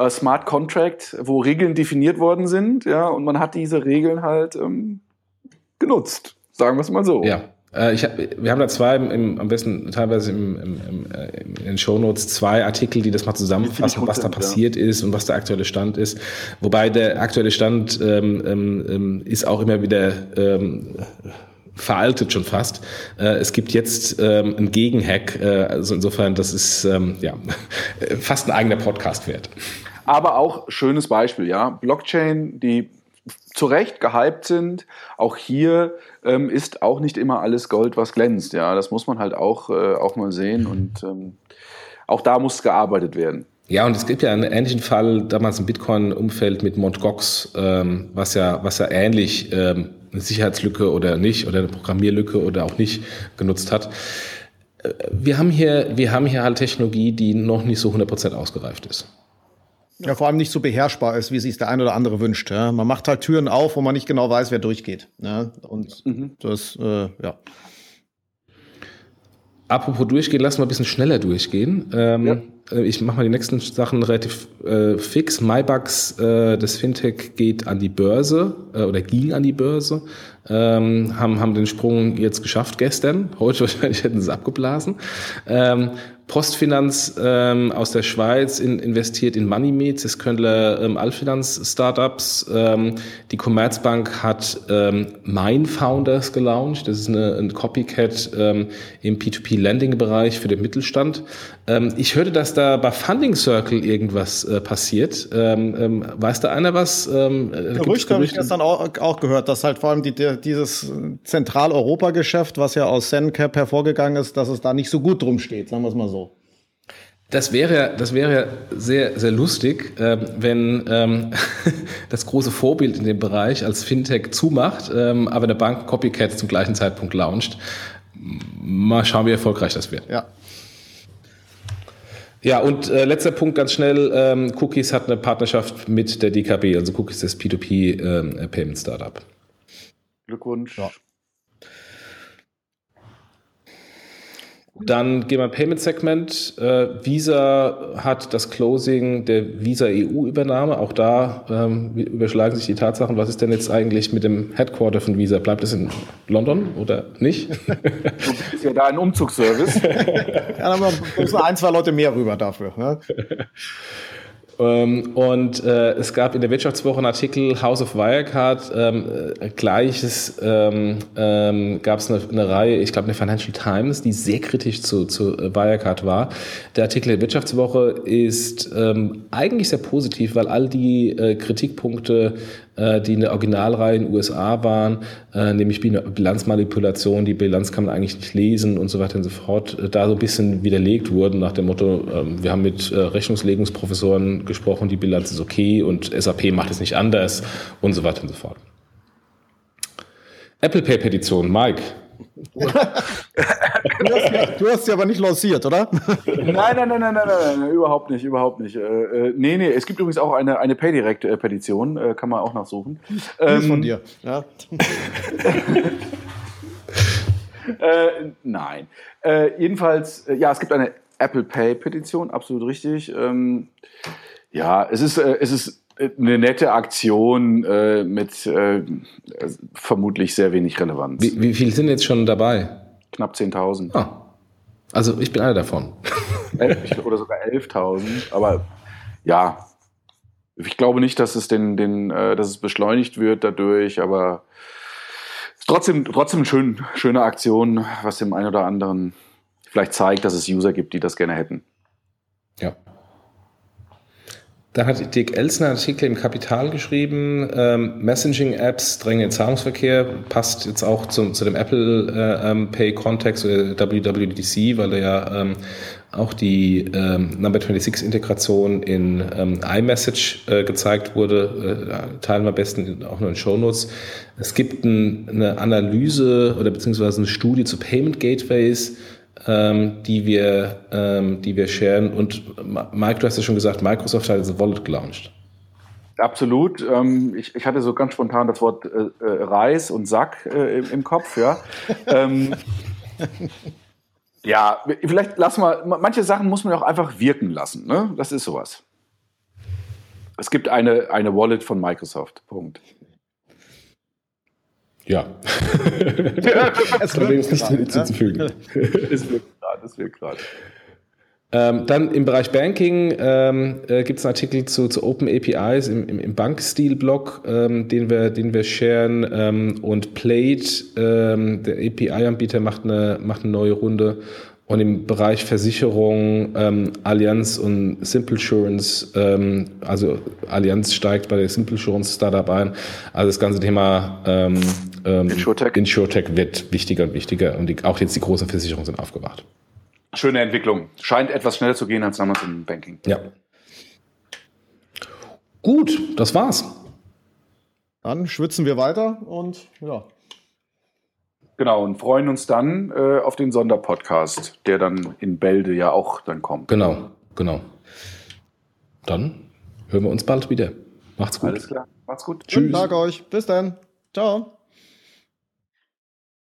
äh, Smart Contract, wo Regeln definiert worden sind, ja, und man hat diese Regeln halt ähm, genutzt, sagen wir es mal so. Ja. Äh, ich wir haben da zwei, im, am besten teilweise im, im, im, äh, in den Shownotes, zwei Artikel, die das mal zusammenfassen, was da passiert ja. ist und was der aktuelle Stand ist. Wobei der aktuelle Stand ähm, ähm, ähm ist auch immer wieder ähm, veraltet schon fast. Äh, es gibt jetzt ähm, einen Gegenhack, äh, also insofern, das ist ähm, ja fast ein eigener Podcast wert. Aber auch schönes Beispiel, ja. Blockchain, die zu Recht gehypt sind. Auch hier ähm, ist auch nicht immer alles Gold, was glänzt. Ja, das muss man halt auch, äh, auch mal sehen und ähm, auch da muss gearbeitet werden. Ja, und es gibt ja einen ähnlichen Fall damals im Bitcoin-Umfeld mit Mt. Gox, ähm, was ja, was ja ähnlich ähm, eine Sicherheitslücke oder nicht oder eine Programmierlücke oder auch nicht genutzt hat. Äh, wir haben hier, wir haben hier halt Technologie, die noch nicht so 100% ausgereift ist. Ja, vor allem nicht so beherrschbar ist, wie sich der eine oder andere wünscht. Ja. Man macht halt Türen auf, wo man nicht genau weiß, wer durchgeht. Ja. Und mhm. das, äh, ja. Apropos durchgehen, lass mal ein bisschen schneller durchgehen. Ähm, ja. Äh, ich mache mal die nächsten Sachen relativ äh, fix. MyBucks, äh, das Fintech, geht an die Börse äh, oder ging an die Börse. Ähm, haben, haben den Sprung jetzt geschafft gestern. Heute wahrscheinlich hätten sie es abgeblasen. Ähm, Postfinanz ähm, aus der Schweiz in, investiert in MoneyMeets, das Köndler ähm, Allfinanz-Startups. Ähm, die Commerzbank hat ähm, Mindfounders gelauncht. Das ist eine, ein Copycat ähm, im P2P-Lending-Bereich für den Mittelstand. Ähm, ich hörte, dass da bei Funding Circle irgendwas äh, passiert. Ähm, ähm, weiß da einer was? Ähm, äh, Gerüchte habe ich gestern auch, auch gehört, dass halt vor allem die, die, dieses Zentraleuropa-Geschäft, was ja aus ZenCap hervorgegangen ist, dass es da nicht so gut drum steht, sagen wir es mal so. Das wäre, das wäre sehr, sehr lustig, äh, wenn ähm, das große Vorbild in dem Bereich als Fintech zumacht, ähm, aber eine Bank Copycat zum gleichen Zeitpunkt launcht. Mal schauen, wie erfolgreich das wird. Ja. Ja, und äh, letzter Punkt ganz schnell. Ähm, Cookies hat eine Partnerschaft mit der DKB, also Cookies ist P2P ähm, Payment Startup. Glückwunsch. Ja. Dann gehen wir Payment Segment. Äh, Visa hat das Closing der Visa EU-Übernahme. Auch da ähm, überschlagen sich die Tatsachen. Was ist denn jetzt eigentlich mit dem Headquarter von Visa? Bleibt es in London oder nicht? du bist ja da ein Umzugsservice. ja, dann müssen ein, zwei Leute mehr rüber dafür. Ne? Ähm, und äh, es gab in der Wirtschaftswoche einen Artikel House of Wirecard, ähm, äh, gleiches ähm, gab es eine, eine, Reihe, ich glaube eine Financial Times, die sehr kritisch zu, zu Wirecard war. Der Artikel der Wirtschaftswoche ist eigentlich sehr positiv, weil all die äh, Kritikpunkte äh, die in der Originalreihe in den USA waren, äh, nämlich Bilanzmanipulation, die Bilanz kann man eigentlich nicht lesen und so weiter und so fort, äh, da so ein bisschen widerlegt wurden nach dem Motto, ähm, wir haben mit Rechnungslegungsprofessoren gesprochen, die Bilanz ist okay und SAP macht es nicht anders und so weiter und so fort. Apple Pay Petition, Mike, du, hast ja, du hast sie aber nicht lanciert, oder? Nein, nein, nein, nein, nein, nein, überhaupt nicht, überhaupt nicht. Äh, äh, nee, nee, es gibt übrigens auch eine, eine Paydirect-Petition, äh, kann man auch nachsuchen. Ähm, ist von dir, ja. äh, nein. Äh, jedenfalls, äh, ja, es gibt eine Apple Pay-Petition, absolut richtig. Ähm, ja, es ist, äh, es ist eine nette Aktion äh, mit äh, vermutlich sehr wenig Relevanz. Wie, wie viel sind jetzt schon dabei? Knapp 10.000. Ah. Also ich bin einer davon. Oder sogar 11.000. Aber ja, ich glaube nicht, dass es, den, den, äh, dass es beschleunigt wird dadurch, aber trotzdem, trotzdem schön, schöne Aktion, was dem einen oder anderen vielleicht zeigt, dass es User gibt, die das gerne hätten. Ja. Dann hat Dick Elsner Artikel im Kapital geschrieben, ähm, Messaging-Apps drängen den Zahlungsverkehr, passt jetzt auch zum, zu dem Apple äh, ähm, Pay-Kontext oder WWDC, weil da ja ähm, auch die ähm, Number 26-Integration in ähm, iMessage äh, gezeigt wurde, äh, teilen wir am besten auch nur in Shownotes. Es gibt ein, eine Analyse oder beziehungsweise eine Studie zu Payment Gateways, ähm, die, wir, ähm, die wir sharen. Und Mike, du hast ja schon gesagt, Microsoft hat jetzt Wallet gelauncht. Absolut. Ähm, ich, ich, hatte so ganz spontan das Wort äh, äh Reis und Sack äh, im, im, Kopf, ja. ähm, ja, vielleicht lassen wir, manche Sachen muss man auch einfach wirken lassen. Ne? Das ist sowas. Es gibt eine, eine Wallet von Microsoft. Punkt. Ja. es wird nichts hinzuzufügen. Es wird gerade, es wird gerade. Ähm, dann im Bereich Banking ähm, äh, gibt es einen Artikel zu, zu Open APIs im, im, im Bankstil-Blog, ähm, den, wir, den wir sharen. Ähm, und Plate, ähm, der API-Anbieter, macht eine, macht eine neue Runde. Und im Bereich Versicherung, ähm, Allianz und Simple Insurance, ähm, also Allianz steigt bei der Simple Insurance Startup ein. Also das ganze Thema ähm, ähm, Insurtech. Insurtech wird wichtiger und wichtiger und die, auch jetzt die großen Versicherungen sind aufgewacht. Schöne Entwicklung. Scheint etwas schneller zu gehen als damals im Banking. Ja. Gut, das war's. Dann schwitzen wir weiter und ja. Genau, und freuen uns dann äh, auf den Sonderpodcast, der dann in Bälde ja auch dann kommt. Genau, genau. Dann hören wir uns bald wieder. Macht's gut. Alles klar. Macht's gut. Schönen Tag euch. Bis dann. Ciao.